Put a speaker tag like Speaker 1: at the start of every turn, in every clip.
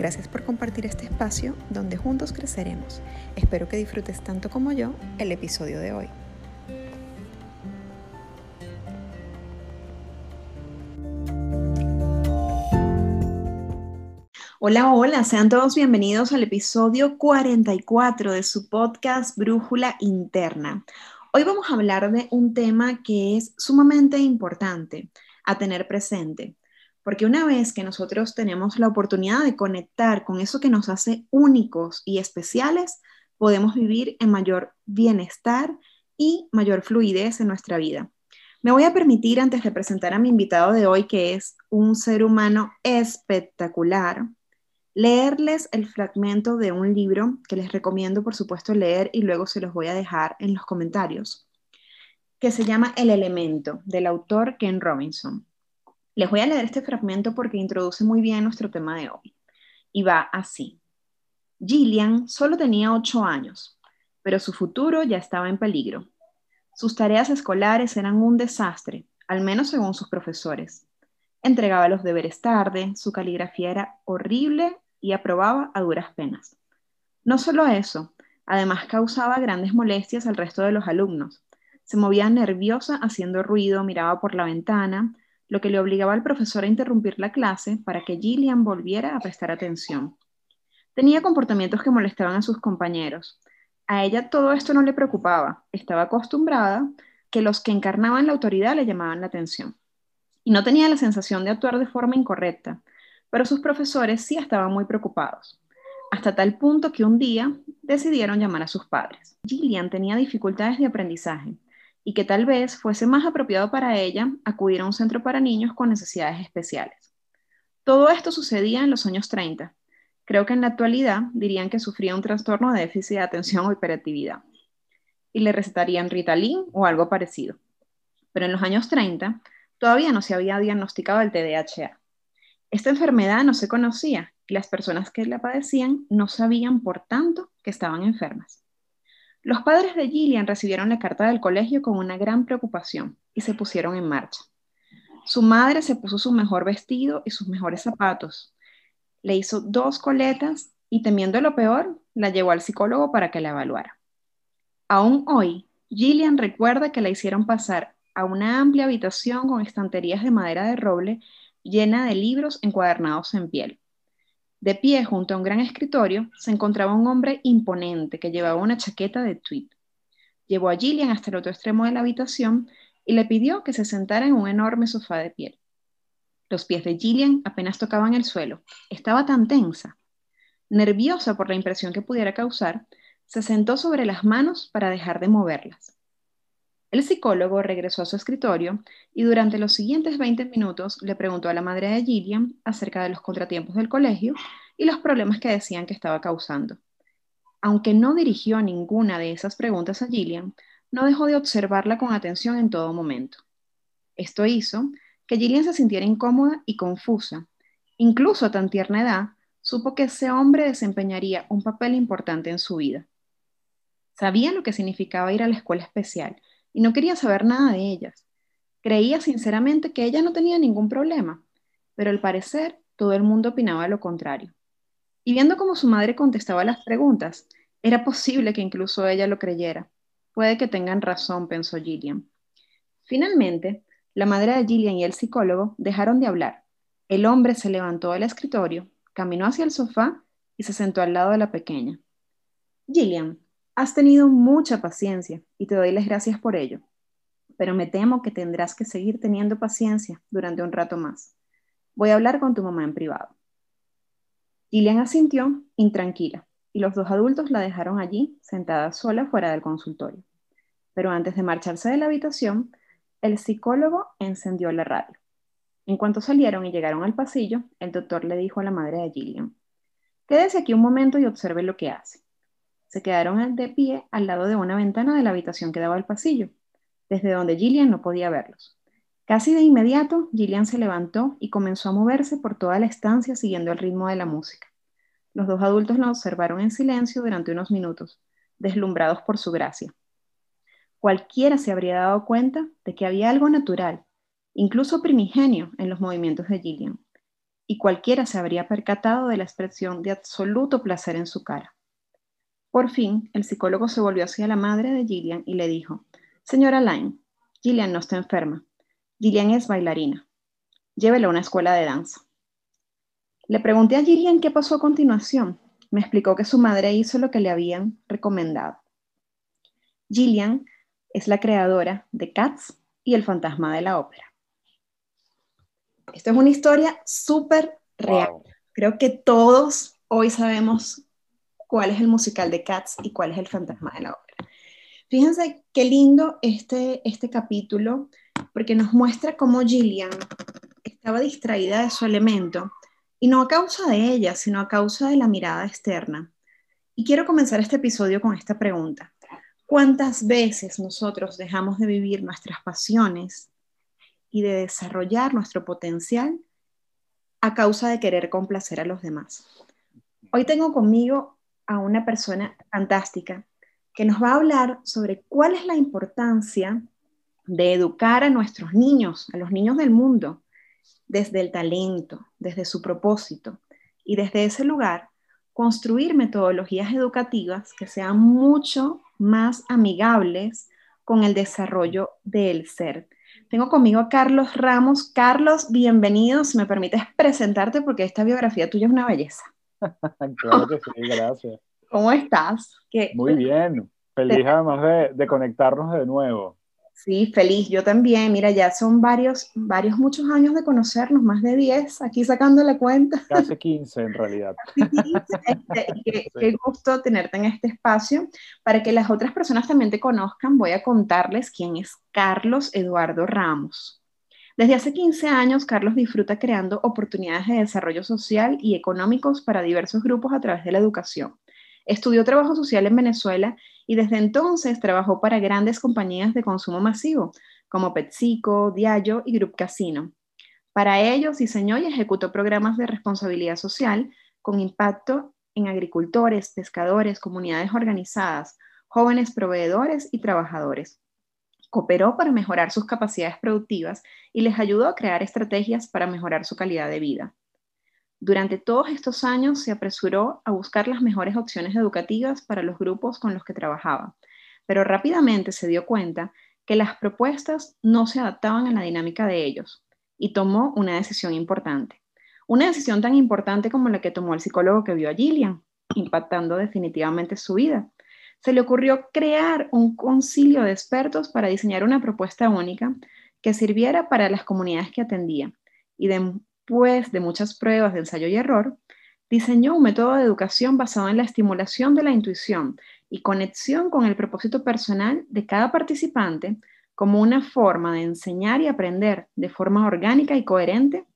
Speaker 1: Gracias por compartir este espacio donde juntos creceremos. Espero que disfrutes tanto como yo el episodio de hoy. Hola, hola, sean todos bienvenidos al episodio 44 de su podcast Brújula Interna. Hoy vamos a hablar de un tema que es sumamente importante a tener presente porque una vez que nosotros tenemos la oportunidad de conectar con eso que nos hace únicos y especiales, podemos vivir en mayor bienestar y mayor fluidez en nuestra vida. Me voy a permitir, antes de presentar a mi invitado de hoy, que es un ser humano espectacular, leerles el fragmento de un libro que les recomiendo, por supuesto, leer y luego se los voy a dejar en los comentarios, que se llama El elemento, del autor Ken Robinson. Les voy a leer este fragmento porque introduce muy bien nuestro tema de hoy. Y va así. Gillian solo tenía ocho años, pero su futuro ya estaba en peligro. Sus tareas escolares eran un desastre, al menos según sus profesores. Entregaba los deberes tarde, su caligrafía era horrible y aprobaba a duras penas. No solo eso, además causaba grandes molestias al resto de los alumnos. Se movía nerviosa haciendo ruido, miraba por la ventana, lo que le obligaba al profesor a interrumpir la clase para que Gillian volviera a prestar atención. Tenía comportamientos que molestaban a sus compañeros. A ella todo esto no le preocupaba, estaba acostumbrada que los que encarnaban la autoridad le llamaban la atención. Y no tenía la sensación de actuar de forma incorrecta, pero sus profesores sí estaban muy preocupados, hasta tal punto que un día decidieron llamar a sus padres. Gillian tenía dificultades de aprendizaje y que tal vez fuese más apropiado para ella acudir a un centro para niños con necesidades especiales. Todo esto sucedía en los años 30. Creo que en la actualidad dirían que sufría un trastorno de déficit de atención o hiperactividad y le recetarían Ritalin o algo parecido. Pero en los años 30 todavía no se había diagnosticado el TDAH. Esta enfermedad no se conocía y las personas que la padecían no sabían, por tanto, que estaban enfermas. Los padres de Gillian recibieron la carta del colegio con una gran preocupación y se pusieron en marcha. Su madre se puso su mejor vestido y sus mejores zapatos. Le hizo dos coletas y temiendo lo peor, la llevó al psicólogo para que la evaluara. Aún hoy, Gillian recuerda que la hicieron pasar a una amplia habitación con estanterías de madera de roble llena de libros encuadernados en piel. De pie junto a un gran escritorio se encontraba un hombre imponente que llevaba una chaqueta de tweed. Llevó a Gillian hasta el otro extremo de la habitación y le pidió que se sentara en un enorme sofá de piel. Los pies de Gillian apenas tocaban el suelo. Estaba tan tensa. Nerviosa por la impresión que pudiera causar, se sentó sobre las manos para dejar de moverlas. El psicólogo regresó a su escritorio y durante los siguientes 20 minutos le preguntó a la madre de Gillian acerca de los contratiempos del colegio y los problemas que decían que estaba causando. Aunque no dirigió ninguna de esas preguntas a Gillian, no dejó de observarla con atención en todo momento. Esto hizo que Gillian se sintiera incómoda y confusa. Incluso a tan tierna edad, supo que ese hombre desempeñaría un papel importante en su vida. Sabía lo que significaba ir a la escuela especial y no quería saber nada de ellas. Creía sinceramente que ella no tenía ningún problema, pero al parecer todo el mundo opinaba lo contrario. Y viendo cómo su madre contestaba las preguntas, era posible que incluso ella lo creyera. Puede que tengan razón, pensó Gillian. Finalmente, la madre de Gillian y el psicólogo dejaron de hablar. El hombre se levantó del escritorio, caminó hacia el sofá y se sentó al lado de la pequeña. Gillian, Has tenido mucha paciencia y te doy las gracias por ello, pero me temo que tendrás que seguir teniendo paciencia durante un rato más. Voy a hablar con tu mamá en privado. Gillian asintió, intranquila, y los dos adultos la dejaron allí, sentada sola fuera del consultorio. Pero antes de marcharse de la habitación, el psicólogo encendió la radio. En cuanto salieron y llegaron al pasillo, el doctor le dijo a la madre de Gillian, quédese aquí un momento y observe lo que hace. Se quedaron de pie al lado de una ventana de la habitación que daba al pasillo, desde donde Gillian no podía verlos. Casi de inmediato, Gillian se levantó y comenzó a moverse por toda la estancia siguiendo el ritmo de la música. Los dos adultos la observaron en silencio durante unos minutos, deslumbrados por su gracia. Cualquiera se habría dado cuenta de que había algo natural, incluso primigenio, en los movimientos de Gillian, y cualquiera se habría percatado de la expresión de absoluto placer en su cara. Por fin, el psicólogo se volvió hacia la madre de Gillian y le dijo, Señora Lyne, Gillian no está enferma. Gillian es bailarina. Llévela a una escuela de danza. Le pregunté a Gillian qué pasó a continuación. Me explicó que su madre hizo lo que le habían recomendado. Gillian es la creadora de Cats y El fantasma de la ópera. Esto es una historia súper real. Creo que todos hoy sabemos cuál es el musical de Cats y cuál es el fantasma de la ópera. Fíjense qué lindo este, este capítulo, porque nos muestra cómo Gillian estaba distraída de su elemento, y no a causa de ella, sino a causa de la mirada externa. Y quiero comenzar este episodio con esta pregunta. ¿Cuántas veces nosotros dejamos de vivir nuestras pasiones y de desarrollar nuestro potencial a causa de querer complacer a los demás? Hoy tengo conmigo a una persona fantástica que nos va a hablar sobre cuál es la importancia de educar a nuestros niños, a los niños del mundo, desde el talento, desde su propósito y desde ese lugar construir metodologías educativas que sean mucho más amigables con el desarrollo del ser. Tengo conmigo a Carlos Ramos. Carlos, bienvenido. Si me permites presentarte porque esta biografía tuya es una belleza.
Speaker 2: claro que sí, gracias.
Speaker 1: ¿Cómo estás?
Speaker 2: Muy bien. Feliz además de, de conectarnos de nuevo.
Speaker 1: Sí, feliz, yo también. Mira, ya son varios, varios, muchos años de conocernos, más de 10, aquí sacando la cuenta.
Speaker 2: Casi 15 en realidad.
Speaker 1: Este, qué, gusto tenerte en este espacio. Para que las otras personas también te conozcan, voy a contarles quién es Carlos Eduardo Ramos. Desde hace 15 años, Carlos disfruta creando oportunidades de desarrollo social y económicos para diversos grupos a través de la educación. Estudió trabajo social en Venezuela y desde entonces trabajó para grandes compañías de consumo masivo como PepsiCo, Diallo y Group Casino. Para ellos diseñó y ejecutó programas de responsabilidad social con impacto en agricultores, pescadores, comunidades organizadas, jóvenes proveedores y trabajadores. Cooperó para mejorar sus capacidades productivas y les ayudó a crear estrategias para mejorar su calidad de vida. Durante todos estos años se apresuró a buscar las mejores opciones educativas para los grupos con los que trabajaba, pero rápidamente se dio cuenta que las propuestas no se adaptaban a la dinámica de ellos y tomó una decisión importante. Una decisión tan importante como la que tomó el psicólogo que vio a Gillian, impactando definitivamente su vida. Se le ocurrió crear un concilio de expertos para diseñar una propuesta única que sirviera para las comunidades que atendía y de, después de muchas pruebas de ensayo y error, diseñó un método de educación basado en la estimulación de la intuición y conexión con el propósito personal de cada participante como una forma de enseñar y aprender de forma orgánica y coherente,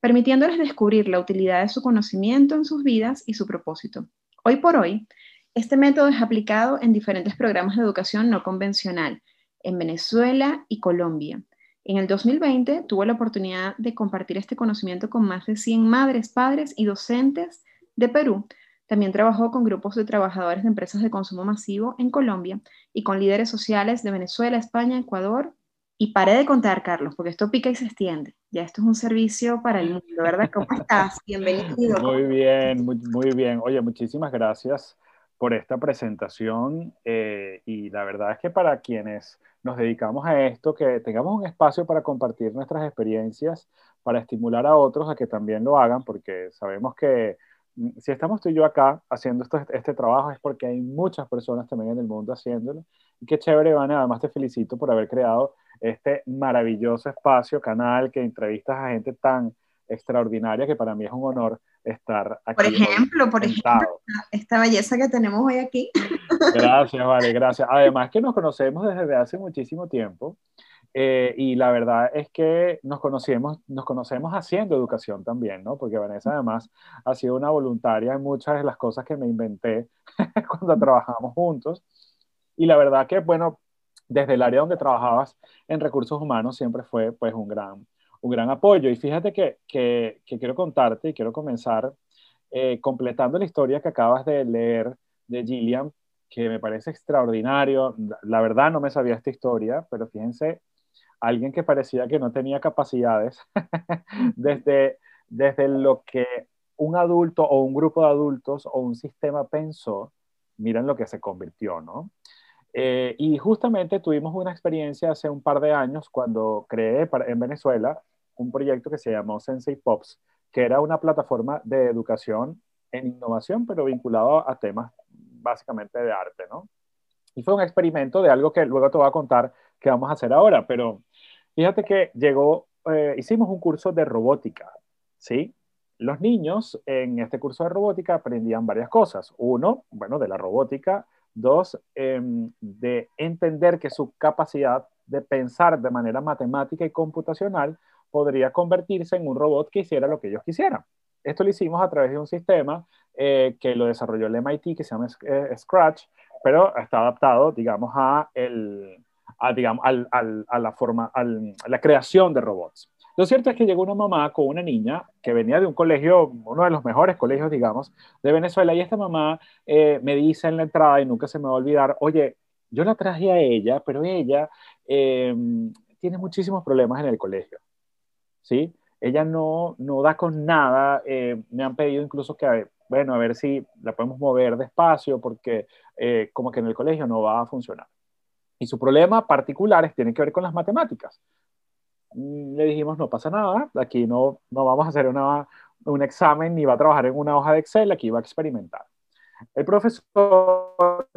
Speaker 1: permitiéndoles descubrir la utilidad de su conocimiento en sus vidas y su propósito. Hoy por hoy, este método es aplicado en diferentes programas de educación no convencional en Venezuela y Colombia, en el 2020 tuvo la oportunidad de compartir este conocimiento con más de 100 madres, padres y docentes de Perú. También trabajó con grupos de trabajadores de empresas de consumo masivo en Colombia y con líderes sociales de Venezuela, España, Ecuador. Y paré de contar, Carlos, porque esto pica y se extiende. Ya esto es un servicio para el mundo, ¿verdad? ¿Cómo estás? Bienvenido.
Speaker 2: Muy bien, muy, muy bien. Oye, muchísimas gracias por esta presentación eh, y la verdad es que para quienes nos dedicamos a esto, que tengamos un espacio para compartir nuestras experiencias, para estimular a otros a que también lo hagan, porque sabemos que mm, si estamos tú y yo acá haciendo esto, este trabajo es porque hay muchas personas también en el mundo haciéndolo. Y qué chévere, Ivana, además te felicito por haber creado este maravilloso espacio, canal, que entrevistas a gente tan extraordinaria que para mí es un honor estar aquí.
Speaker 1: Por ejemplo, por ejemplo, esta belleza que tenemos hoy aquí.
Speaker 2: Gracias, vale, gracias. Además que nos conocemos desde hace muchísimo tiempo Eh, y la verdad es que nos conocemos, nos conocemos haciendo educación también, ¿no? Porque Vanessa además ha sido una voluntaria en muchas de las cosas que me inventé cuando trabajamos juntos. Y la verdad que, bueno, desde el área donde trabajabas en recursos humanos siempre fue pues un gran, un gran apoyo. Y fíjate que, que, quiero contarte y quiero comenzar eh, completando la historia que acabas de leer de Gillian, que me parece extraordinario. La verdad no me sabía esta historia, pero fíjense alguien que parecía que no tenía capacidades, desde, desde lo que un adulto o un grupo de adultos o un sistema pensó, miren lo que se convirtió, ¿no? Eh, y justamente tuvimos una experiencia hace un par de años cuando creé en Venezuela un proyecto que se llamó Sensei Pops, que era una plataforma de educación en innovación, pero vinculado a temas básicamente de arte, ¿no? Y fue un experimento de algo que luego te voy a contar que vamos a hacer ahora, pero Fíjate que llegó, eh, hicimos un curso de robótica, ¿sí? Los niños en este curso de robótica aprendían varias cosas. Uno, bueno, de la robótica. Dos, em, de entender que su capacidad de pensar de manera matemática y computacional podría convertirse en un robot que hiciera lo que ellos quisieran. Esto lo hicimos a través de un sistema eh, que lo desarrolló el MIT, que se llama eh, Scratch, pero está adaptado, digamos, a el, a, digamos, al, al, a la forma, a la creación de robots. Lo cierto es que llegó una mamá con una niña que venía de un colegio, uno de los mejores colegios, digamos, de Venezuela, y esta mamá eh, me dice en la entrada, y nunca se me va a olvidar, oye, yo la traje a ella, pero ella eh, tiene muchísimos problemas en el colegio, ¿sí? Ella no, no da con nada, eh, me han pedido incluso que, bueno, a ver si la podemos mover despacio, porque como que en el colegio no va a funcionar. Y su problema particular tiene que ver con las matemáticas. Mm, le dijimos, no pasa nada, aquí no, no vamos a hacer una, un examen ni va a trabajar en una hoja de Excel, aquí va a experimentar. El profesor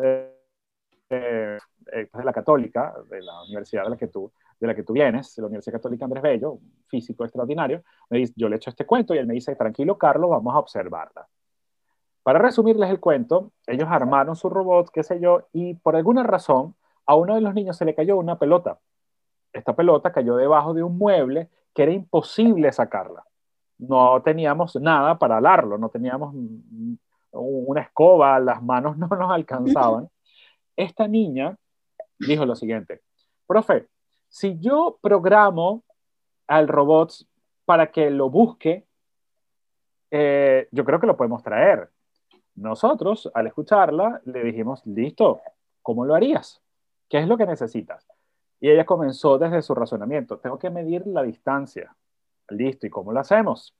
Speaker 2: eh, eh, de la Católica, de la universidad de la que tú, de la que tú vienes, de la Universidad Católica Andrés Bello, un físico extraordinario, me dice, yo le echo este cuento y él me dice, tranquilo Carlos, vamos a observarla. Para resumirles el cuento, ellos armaron su robot, qué sé yo, y por alguna razón a uno de los niños se le cayó una pelota. Esta pelota cayó debajo de un mueble que era imposible sacarla. No teníamos nada para alarlo, no teníamos una escoba, las manos no nos alcanzaban. Esta niña dijo lo siguiente, profe, si yo programo al robot para que lo busque, eh, yo creo que lo podemos traer. Nosotros, al escucharla, le dijimos, listo, ¿cómo lo harías? ¿Qué es lo que necesitas? Y ella comenzó desde su razonamiento, tengo que medir la distancia. Listo, ¿y cómo lo hacemos?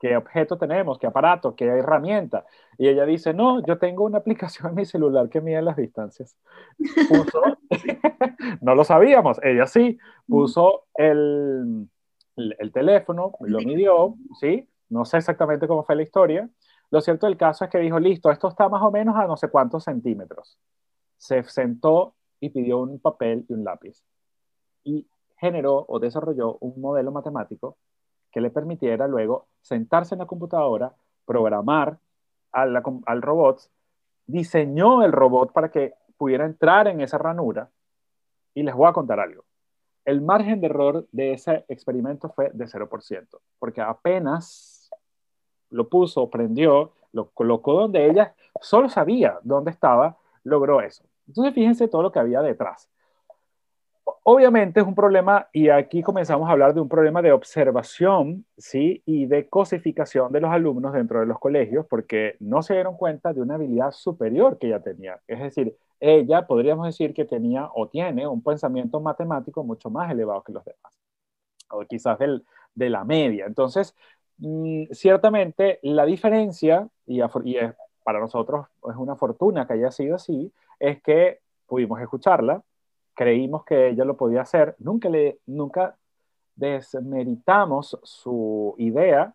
Speaker 2: ¿Qué objeto tenemos? ¿Qué aparato? ¿Qué herramienta? Y ella dice, no, yo tengo una aplicación en mi celular que mide las distancias. Puso, no lo sabíamos, ella sí, puso el, el teléfono, lo midió, ¿sí? No sé exactamente cómo fue la historia, lo cierto del caso es que dijo, listo, esto está más o menos a no sé cuántos centímetros. Se sentó y pidió un papel y un lápiz. Y generó o desarrolló un modelo matemático que le permitiera luego sentarse en la computadora, programar al, al robot, diseñó el robot para que pudiera entrar en esa ranura. Y les voy a contar algo. El margen de error de ese experimento fue de 0%, porque apenas lo puso, prendió, lo colocó donde ella solo sabía dónde estaba, logró eso. Entonces fíjense todo lo que había detrás. Obviamente es un problema, y aquí comenzamos a hablar de un problema de observación, ¿sí? Y de cosificación de los alumnos dentro de los colegios, porque no se dieron cuenta de una habilidad superior que ella tenía. Es decir, ella podríamos decir que tenía o tiene un pensamiento matemático mucho más elevado que los demás, o quizás del, de la media. Entonces, Mm, ciertamente la diferencia, y, para nosotros es una fortuna que haya sido así, es que pudimos escucharla, creímos que ella lo podía hacer, nunca, le, nunca desmeritamos su idea,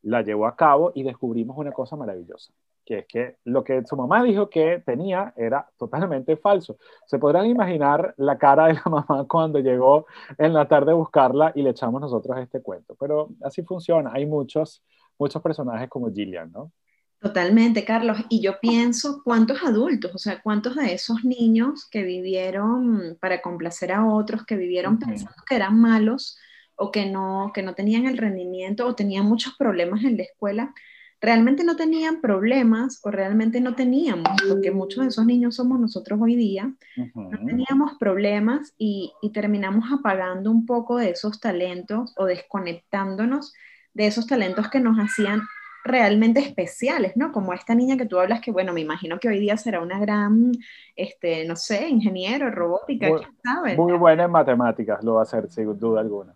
Speaker 2: la llevó a cabo y descubrimos una cosa maravillosa que es que lo que su mamá dijo que tenía era totalmente falso. Se podrán imaginar la cara de la mamá cuando llegó en la tarde a buscarla y le echamos nosotros este cuento. Pero así funciona. Hay muchos, muchos personajes como Gillian, ¿no?
Speaker 1: Totalmente, Carlos. Y yo pienso, ¿cuántos adultos, o sea, cuántos de esos niños que vivieron para complacer a otros, que vivieron pensando que eran malos o que no, que no tenían el rendimiento o tenían muchos problemas en la escuela, realmente no tenían problemas o realmente no teníamos, porque muchos de esos niños somos nosotros hoy día, no teníamos problemas y, y terminamos apagando un poco de esos talentos o desconectándonos de esos talentos que nos hacían realmente especiales, ¿no? Como esta niña que tú hablas, que bueno, me imagino que hoy día será una gran, este, no sé, ingeniero, robótica,
Speaker 2: muy,
Speaker 1: quién sabe.
Speaker 2: Muy buena en matemáticas, lo va a hacer, sin duda alguna.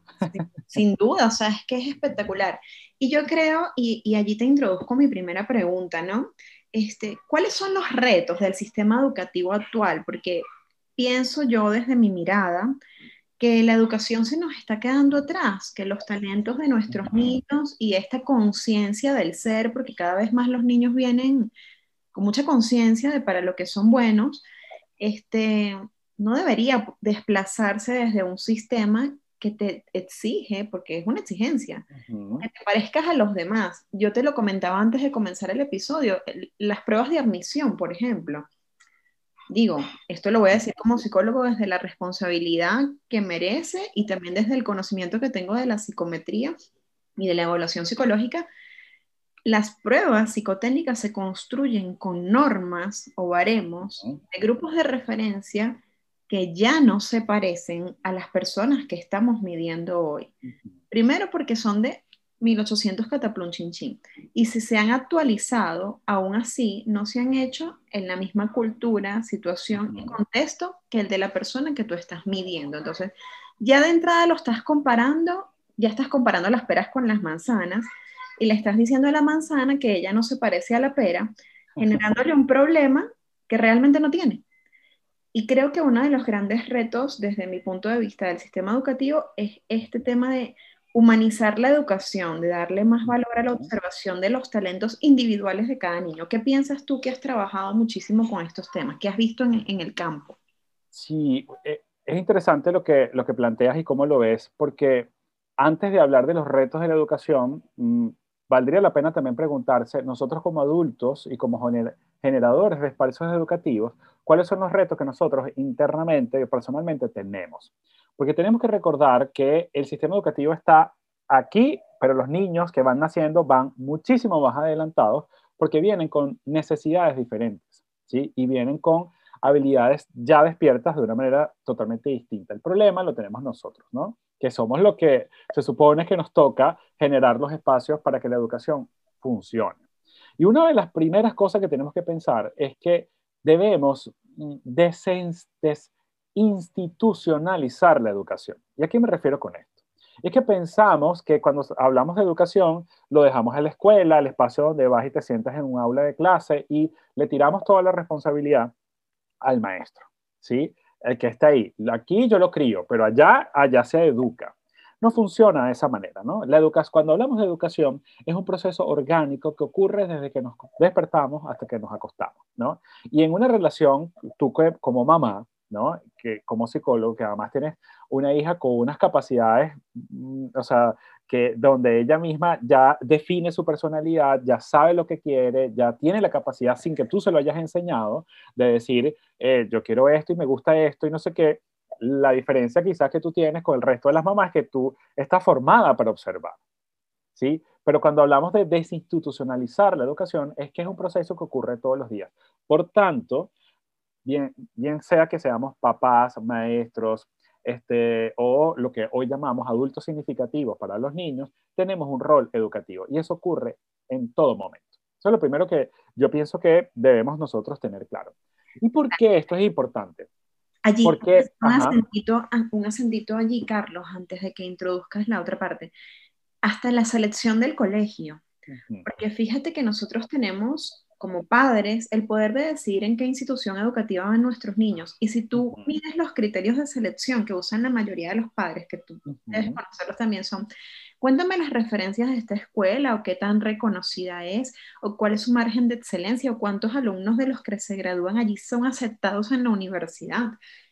Speaker 1: Sin, duda, o sea, es que es espectacular. Y yo creo, y, y, allí te introduzco mi primera pregunta, ¿no? Este, ¿Cuáles son los retos del sistema educativo actual? Porque pienso yo desde mi mirada, que la educación se nos está quedando atrás, que los talentos de nuestros niños y esta conciencia del ser, porque cada vez más los niños vienen con mucha conciencia de para lo que son buenos, este, no debería desplazarse desde un sistema que te exige, porque es una exigencia, que te parezcas a los demás. Yo te lo comentaba antes de comenzar el episodio, las pruebas de admisión, por ejemplo digo, esto lo voy a decir como psicólogo desde la responsabilidad que merece y también desde el conocimiento que tengo de la psicometría y de la evaluación psicológica, las pruebas psicotécnicas se construyen con normas o baremos de grupos de referencia que ya no se parecen a las personas que estamos midiendo hoy. Primero porque son de 1800 cataplum Y si se han actualizado, aún así no se han hecho en la misma cultura, situación y contexto que el de la persona que tú estás midiendo. Entonces, ya de entrada lo estás comparando, ya estás comparando las peras con las manzanas y le estás diciendo a la manzana que ella no se parece a la pera, generándole un problema que realmente no tiene. Y creo que uno de los grandes retos desde mi punto de vista del sistema educativo es este tema de humanizar la educación, de darle más valor a la observación de los talentos individuales de cada niño. ¿Qué piensas tú que has trabajado muchísimo con estos temas? ¿Qué has visto en, el campo?
Speaker 2: Sí, eh, es interesante lo que, lo que planteas y cómo lo ves, porque antes de hablar de los retos de la educación, mm, valdría la pena también preguntarse, nosotros como adultos y como generadores de espacios educativos, ¿cuáles son los retos que nosotros internamente, personalmente tenemos? Porque tenemos que recordar que el sistema educativo está aquí, pero los niños que van naciendo van muchísimo más adelantados porque vienen con necesidades diferentes, ¿sí? Y vienen con habilidades ya despiertas de una manera totalmente distinta. El problema lo tenemos nosotros, ¿no? Que somos lo que se supone que nos toca generar los espacios para que la educación funcione. Y una de las primeras cosas que tenemos que pensar es que debemos mm, institucionalizar la educación. ¿Y a qué me refiero con esto? Es que pensamos que cuando hablamos de educación lo dejamos en la escuela, el espacio donde vas y te sientas en un aula de clase y le tiramos toda la responsabilidad al maestro, ¿sí? El que está ahí. Aquí yo lo crío, pero allá, allá se educa. No funciona de esa manera, ¿no? La educación, cuando hablamos de educación, es un proceso orgánico que ocurre desde que nos despertamos hasta que nos acostamos, ¿no? Y en una relación, tú como mamá, ¿no? Que como psicólogo, que además tienes una hija con unas capacidades, mm, o sea, que donde ella misma ya define su personalidad, ya sabe lo que quiere, ya tiene la capacidad, sin que tú se lo hayas enseñado, de decir, eh, yo quiero esto y me gusta esto y no sé qué. La diferencia quizás que tú tienes con el resto de las mamás es que tú estás formada para observar, ¿sí? Pero cuando hablamos de desinstitucionalizar la educación, es que es un proceso que ocurre todos los días. Por tanto, bien, bien sea que seamos papás, maestros, este, o lo que hoy llamamos adultos significativos para los niños, tenemos un rol educativo y eso ocurre en todo momento. Eso es lo primero que yo pienso que debemos nosotros tener claro. ¿Y por qué esto es importante?
Speaker 1: Allí, Porque, un, acentito, un acentito allí, Carlos, antes de que introduzcas la otra parte, hasta la selección del colegio. Porque fíjate que nosotros tenemos como padres el poder de decidir en qué institución educativa van nuestros niños. Y si tú mides los criterios de selección que usan la mayoría de los padres, que tú debes conocerlos también, son, cuéntame las referencias de esta escuela o qué tan reconocida es, o cuál es su margen de excelencia, o cuántos alumnos de los que se gradúan allí son aceptados en la universidad.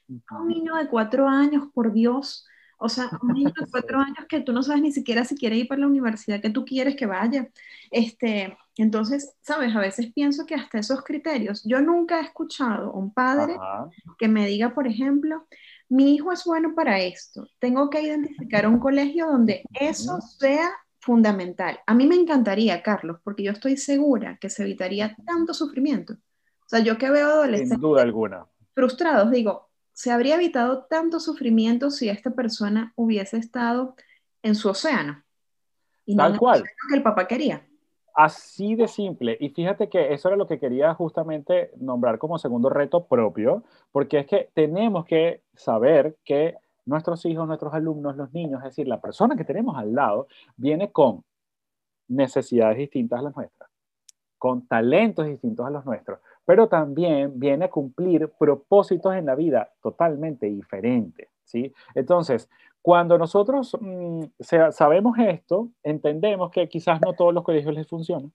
Speaker 1: Un niño de cuatro años, por Dios, o sea, un niño de cuatro años que tú no sabes ni siquiera si quiere ir para la universidad que tú quieres que vaya. Este, Entonces, sabes, a veces pienso que hasta esos criterios, yo nunca he escuchado a un padre que me diga, por ejemplo, mi hijo es bueno para esto, tengo que identificar un colegio donde eso sea fundamental. A mí me encantaría, Carlos, porque yo estoy segura que se evitaría tanto sufrimiento. O sea, yo que veo adolescentes
Speaker 2: duda alguna.
Speaker 1: frustrados, digo, se habría evitado tanto sufrimiento si esta persona hubiese estado en su océano.
Speaker 2: Y Tal cual.
Speaker 1: que el papá quería.
Speaker 2: Así de simple. Y fíjate que eso era lo que quería justamente nombrar como segundo reto propio, porque es que tenemos que saber que nuestros hijos, nuestros alumnos, los niños, es decir, la persona que tenemos al lado, viene con necesidades distintas a las nuestras, con talentos distintos a los nuestros, pero también viene a cumplir propósitos en la vida totalmente diferentes. ¿Sí? Entonces, cuando nosotros mm, sabemos esto, entendemos que quizás no todos los colegios les funcionan,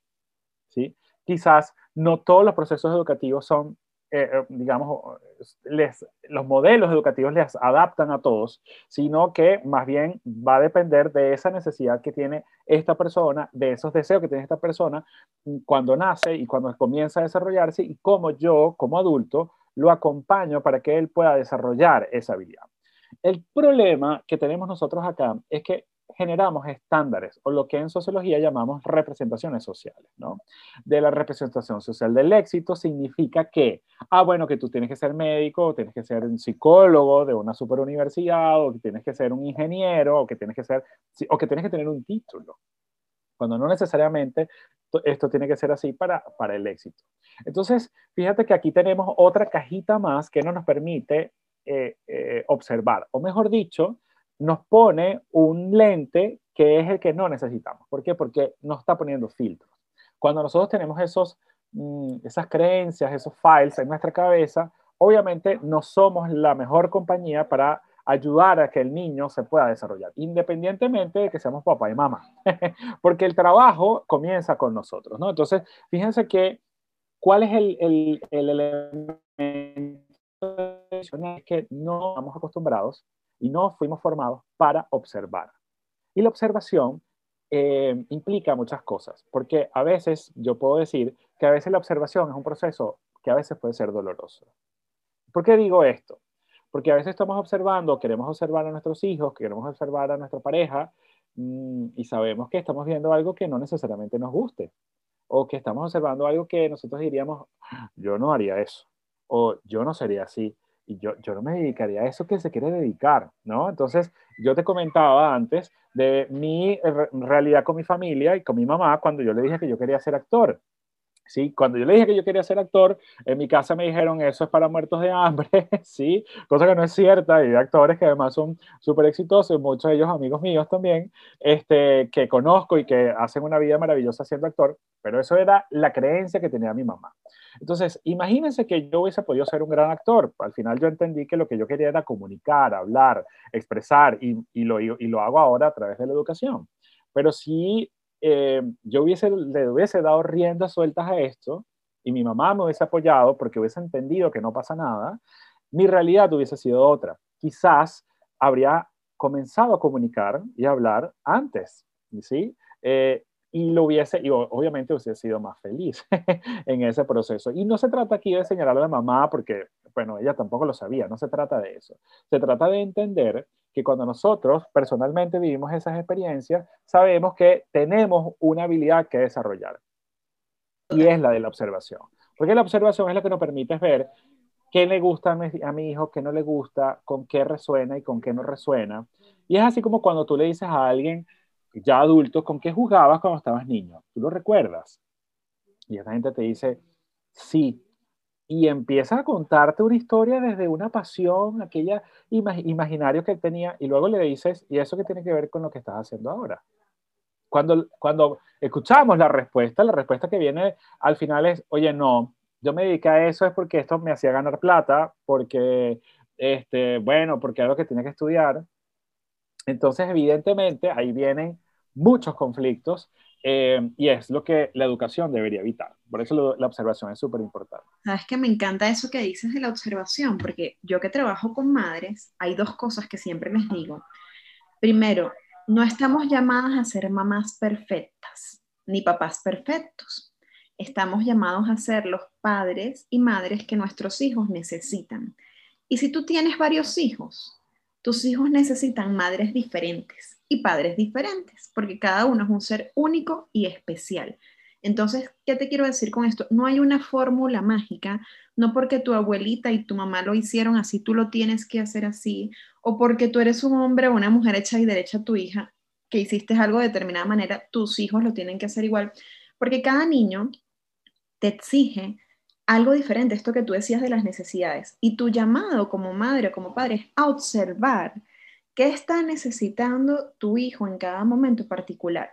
Speaker 2: ¿sí? Quizás no todos los procesos educativos son, eh, eh, digamos, les, los modelos educativos les adaptan a todos, sino que más bien va a depender de esa necesidad que tiene esta persona, de esos deseos que tiene esta persona mm, cuando nace y cuando comienza a desarrollarse y cómo yo, como adulto, lo acompaño para que él pueda desarrollar esa habilidad. El problema que tenemos nosotros acá es que generamos estándares o lo que en sociología llamamos representaciones sociales, ¿no? De la representación social del éxito significa que, ah, bueno, que tú tienes que ser médico, o tienes que ser un psicólogo de una superuniversidad, o que tienes que ser un ingeniero, o que tienes que ser, o que tienes que tener un título, cuando no necesariamente esto tiene que ser así para, para el éxito. Entonces, fíjate que aquí tenemos otra cajita más que no nos permite eh, eh, observar, o mejor dicho, nos pone un lente que es el que no necesitamos. ¿Por qué? Porque nos está poniendo filtros. Cuando nosotros tenemos esos, mm, esas creencias, esos files en nuestra cabeza, obviamente no somos la mejor compañía para ayudar a que el niño se pueda desarrollar, independientemente de que seamos papá y mamá, porque el trabajo comienza con nosotros, ¿no? Entonces, fíjense que, ¿cuál es el, el, el elemento es que no estamos acostumbrados y no fuimos formados para observar. Y la observación eh, implica muchas cosas, porque a veces yo puedo decir que a veces la observación es un proceso que a veces puede ser doloroso. ¿Por qué digo esto? Porque a veces estamos observando, queremos observar a nuestros hijos, queremos observar a nuestra pareja mm, y sabemos que estamos viendo algo que no necesariamente nos guste o que estamos observando algo que nosotros diríamos, yo no haría eso o yo no sería así y yo, yo no me dedicaría a eso que se quiere dedicar, ¿no? Entonces, yo te comentaba antes de mi realidad con mi familia y con mi mamá cuando yo le dije que yo quería ser actor. ¿Sí? Cuando yo le dije que yo quería ser actor, en mi casa me dijeron, eso es para muertos de hambre, ¿sí? Cosa que no es cierta, y hay actores que además son súper exitosos, muchos de ellos amigos míos también, este, que conozco y que hacen una vida maravillosa siendo actor, pero eso era la creencia que tenía mi mamá. Entonces, imagínense que yo hubiese podido ser un gran actor. Al final yo entendí que lo que yo quería era comunicar, hablar, expresar, y, y lo, y lo hago ahora a través de la educación. Pero sí eh, yo hubiese, le hubiese dado riendas sueltas a esto y mi mamá me hubiese apoyado porque hubiese entendido que no pasa nada, mi realidad hubiese sido otra. Quizás habría comenzado a comunicar y hablar antes, ¿sí? Eh, y lo hubiese, y obviamente hubiese sido más feliz en ese proceso. Y no se trata aquí de señalar a la mamá porque, bueno, ella tampoco lo sabía, no se trata de eso. Se trata de entender que cuando nosotros personalmente vivimos esas experiencias, sabemos que tenemos una habilidad que desarrollar. Y es la de la observación. Porque la observación es la que nos permite ver qué le gusta a mi, hijo, qué no le gusta, con qué resuena y con qué no resuena. Y es así como cuando tú le dices a alguien ya adulto, ¿con qué jugabas cuando estabas niño? ¿Tú lo recuerdas? Y esa gente te dice, sí, y empieza a contarte una historia desde una pasión, aquella imaginario que tenía, y luego le dices, ¿y eso qué tiene que ver con lo que estás haciendo ahora? Cuando, cuando escuchamos la respuesta, la respuesta que viene al final es, oye, no, yo me dediqué a eso es porque esto me hacía ganar plata, porque, este, bueno, porque algo que tiene que estudiar. Entonces, evidentemente, ahí vienen muchos conflictos eh, y es lo que la educación debería evitar. Por eso la observación es súper importante.
Speaker 1: Sabes que me encanta eso que dices de la observación, porque yo que trabajo con madres, hay dos cosas que siempre les digo. Primero, no estamos llamadas a ser mamás perfectas, ni papás perfectos. estamos llamados a ser los padres y madres que nuestros hijos necesitan. Y si tú tienes varios hijos, tus hijos necesitan madres diferentes y padres diferentes, porque cada uno es un ser único y especial. Entonces, ¿qué te quiero decir con esto? No hay una fórmula mágica, no porque tu abuelita y tu mamá lo hicieron así, tú lo tienes que hacer así, o porque tú eres un hombre o una mujer hecha y derecha, tu hija, que hiciste algo de determinada manera, tus hijos lo tienen que hacer igual, porque cada niño te exige algo diferente, esto que tú decías de las necesidades, y tu llamado como madre o como padre es a observar qué está necesitando tu hijo en cada momento particular.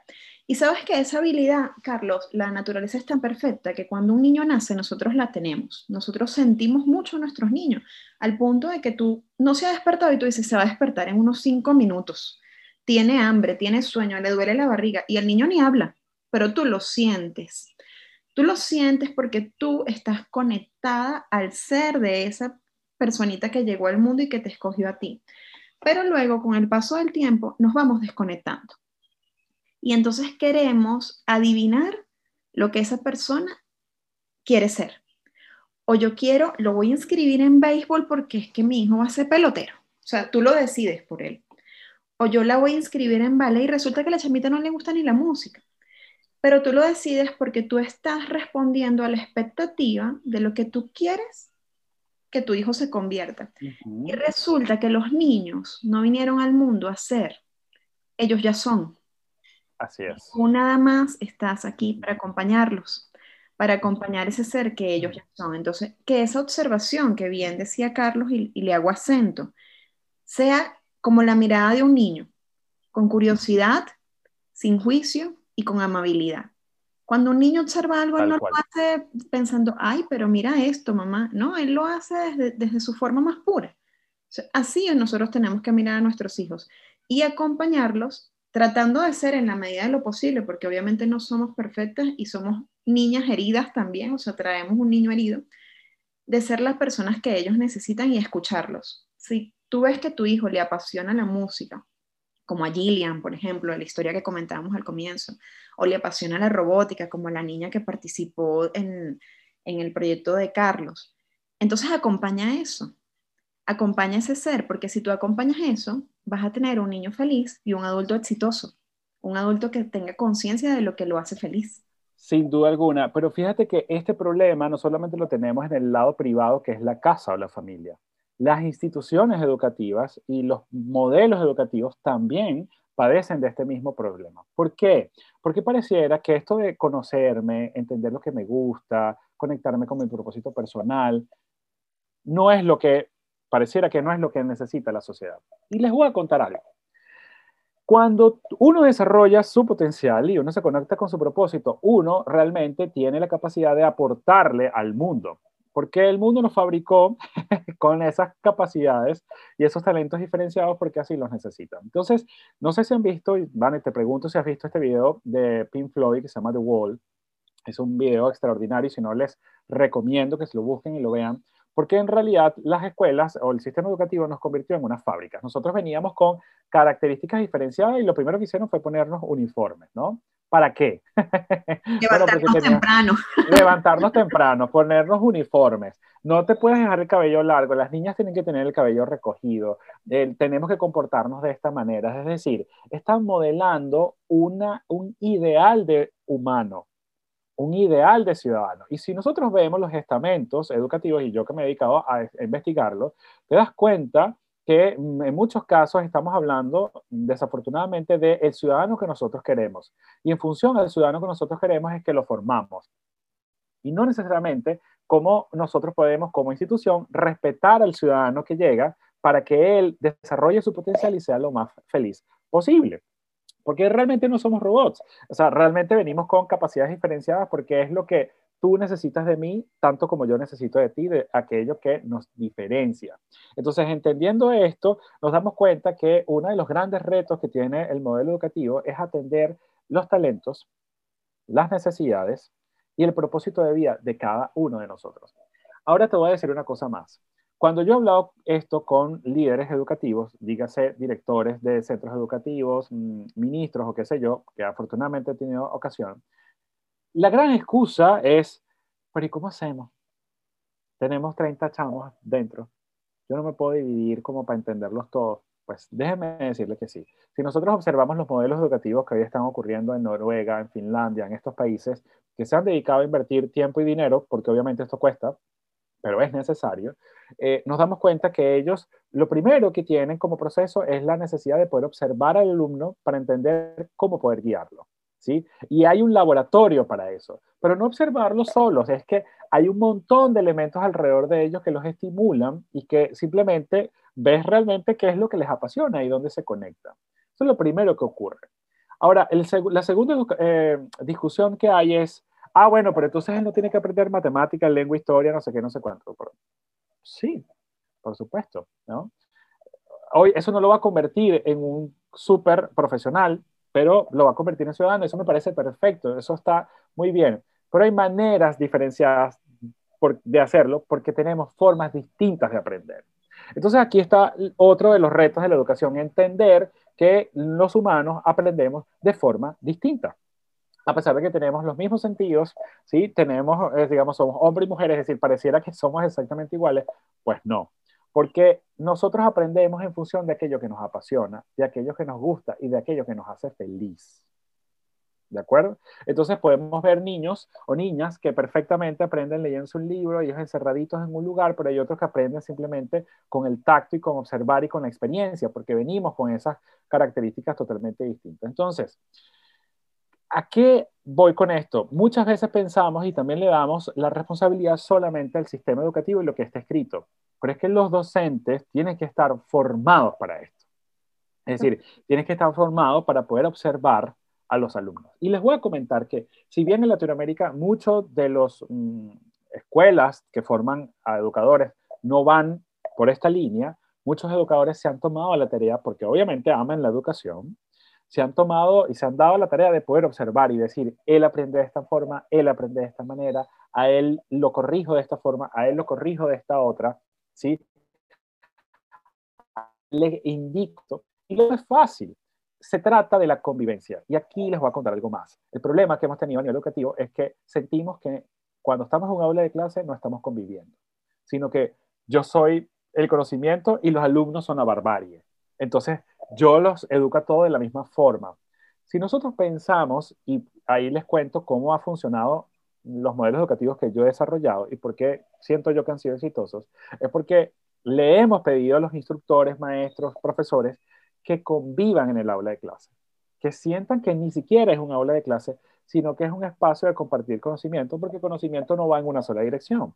Speaker 1: Y sabes que esa habilidad, Carlos, la naturaleza es tan perfecta que cuando un niño nace nosotros la tenemos. Nosotros sentimos mucho a nuestros niños, al punto de que tú no se ha despertado y tú dices, se va a despertar en unos cinco minutos. Tiene hambre, tiene sueño, le duele la barriga y el niño ni habla, pero tú lo sientes. Tú lo sientes porque tú estás conectada al ser de esa personita que llegó al mundo y que te escogió a ti. Pero luego, con el paso del tiempo, nos vamos desconectando y entonces queremos adivinar lo que esa persona quiere ser. O yo quiero, lo voy a inscribir en béisbol porque es que mi hijo va a ser pelotero. O sea, tú lo decides por él. O yo la voy a inscribir en ballet y resulta que a la chamita no le gusta ni la música. Pero tú lo decides porque tú estás respondiendo a la expectativa de lo que tú quieres que tu hijo se convierta. Y resulta que los niños no vinieron al mundo a ser, ellos ya son.
Speaker 2: Así es.
Speaker 1: Tú nada más estás aquí para acompañarlos, para acompañar ese ser que ellos ya son. Entonces, que esa observación que bien decía Carlos y, y le hago acento, sea como la mirada de un niño, con curiosidad, sin juicio y con amabilidad. Cuando un niño observa algo, él no lo hace pensando, ay, pero mira esto, mamá. No, él lo hace desde, desde su forma más pura. Así nosotros tenemos que mirar a nuestros hijos y acompañarlos tratando de ser en la medida de lo posible, porque obviamente no somos perfectas y somos niñas heridas también, o sea, traemos un niño herido, de ser las personas que ellos necesitan y escucharlos. Si tú ves que tu hijo le apasiona la música, como a Gillian, por ejemplo, la historia que comentábamos al comienzo, o le apasiona la robótica, como la niña que participó en, en el proyecto de Carlos, entonces acompaña eso, acompaña ese ser, porque si tú acompañas eso, vas a tener un niño feliz y un adulto exitoso, un adulto que tenga conciencia de lo que lo hace feliz.
Speaker 2: Sin duda alguna, pero fíjate que este problema no solamente lo tenemos en el lado privado, que es la casa o la familia. Las instituciones educativas y los modelos educativos también padecen de este mismo problema. ¿Por qué? Porque pareciera que esto de conocerme, entender lo que me gusta, conectarme con mi propósito personal, no es lo que pareciera que no es lo que necesita la sociedad. Y les voy a contar algo. Cuando uno desarrolla su potencial y uno se conecta con su propósito, uno realmente tiene la capacidad de aportarle al mundo, porque el mundo nos fabricó con esas capacidades y esos talentos diferenciados porque así los necesitan. Entonces, no sé si han visto, y Vane, te pregunto si has visto este video de Pink Floyd que se llama The Wall. Es un video extraordinario, si no les recomiendo que se lo busquen y lo vean, porque en realidad las escuelas o el sistema educativo nos convirtió en unas fábricas. Nosotros veníamos con características diferenciadas y lo primero que hicieron fue ponernos uniformes, ¿no? ¿Para qué?
Speaker 1: Levantarnos temprano.
Speaker 2: Levantarnos temprano, ponernos uniformes. No te puedes dejar el cabello largo, las niñas tienen que tener el cabello recogido, tenemos que comportarnos de esta manera. Es decir, están modelando una, un ideal de humano, un ideal de ciudadano. Y si nosotros vemos los estamentos educativos, y yo que me he dedicado a investigarlo, te das cuenta que mm, en muchos casos estamos hablando, desafortunadamente, del ciudadano que nosotros queremos. Y en función del ciudadano que nosotros queremos es que lo formamos. Y no necesariamente como nosotros podemos, como institución, respetar al ciudadano que llega para que él desarrolle su potencial y sea lo más feliz posible porque realmente no somos robots. O sea, realmente venimos con capacidades diferenciadas porque es lo que tú necesitas de mí, tanto como yo necesito de ti, de aquello que nos diferencia. Entonces, entendiendo esto, nos damos cuenta que uno de los grandes retos que tiene el modelo educativo es atender los talentos, las necesidades y el propósito de vida de cada uno de nosotros. Ahora te voy a decir una cosa más. Cuando yo he hablado esto con líderes educativos, dígase directores de centros educativos, mm, ministros o qué sé yo, que afortunadamente he tenido ocasión, la gran excusa es, pero ¿y cómo hacemos? Tenemos 30 chamos dentro. Yo no me puedo dividir como para entenderlos todos. Pues déjenme decirle que sí. Si nosotros observamos los modelos educativos que hoy están ocurriendo en Noruega, en Finlandia, en estos países que se han dedicado a invertir tiempo y dinero, porque obviamente esto cuesta, pero es necesario, eh, nos damos cuenta que ellos lo primero que tienen como proceso es la necesidad de poder observar al alumno para entender cómo poder guiarlo. Y hay un laboratorio para eso, pero no observarlos solos, es que hay un montón de elementos alrededor de ellos que los estimulan y que simplemente ves realmente qué es lo que les apasiona y dónde se conectan. Eso es lo primero que ocurre. Ahora, la segunda eh, discusión que hay es, ah, bueno, pero entonces él no tiene que aprender matemática, lengua, historia, no sé qué, no sé cuánto. sí, por supuesto, ¿no? Hoy eso no lo va a convertir en un súper profesional, pero lo va a convertir en ciudadano. Eso me parece perfecto, eso está muy bien. Pero hay maneras diferenciadas de hacerlo porque tenemos formas distintas de aprender. Entonces aquí está otro de los retos de la educación, entender que los humanos aprendemos de forma distinta. A pesar de que tenemos los mismos sentidos, ¿sí? Tenemos, eh, digamos, somos hombres y mujeres, es decir, pareciera que somos exactamente iguales, pues no. Porque nosotros aprendemos en función de aquello que nos apasiona, de aquello que nos gusta y de aquello que nos hace feliz. ¿De acuerdo? Entonces podemos ver niños o niñas que perfectamente aprenden leyendo un libro, ellos encerraditos en un lugar, pero hay otros que aprenden simplemente con el tacto y con observar y con la experiencia, porque venimos con esas características totalmente distintas. Entonces, ¿a qué voy con esto? Muchas veces pensamos y también le damos la responsabilidad solamente al sistema educativo y lo que está escrito, pero es que los docentes tienen que estar formados para esto. Es decir, tienen que estar formados para poder observar a los alumnos. Y les voy a comentar que si bien en Latinoamérica muchos de las mm, escuelas que forman a educadores no van por esta línea, muchos educadores se han tomado la tarea, porque obviamente aman la educación, se han tomado y se han dado la tarea de poder observar y decir, él aprende de esta forma, él aprende de esta manera, a él lo corrijo de esta forma, a él lo corrijo de esta otra, ¿sí? Le indico, y lo es fácil, se trata de la convivencia. Y aquí les voy a contar algo más. El problema que hemos tenido a nivel educativo es que sentimos que cuando estamos en un aula de clase no estamos conviviendo, sino que yo soy el conocimiento y los alumnos son la barbarie. Entonces, yo los educo a todos de la misma forma. Si nosotros pensamos, y ahí les cuento cómo ha funcionado los modelos educativos que yo he desarrollado y por qué siento yo que han sido exitosos, es porque le hemos pedido a los instructores, maestros, profesores, que convivan en el aula de clase, que sientan que ni siquiera es un aula de clase, sino que es un espacio de compartir conocimiento, porque conocimiento no va en una sola dirección.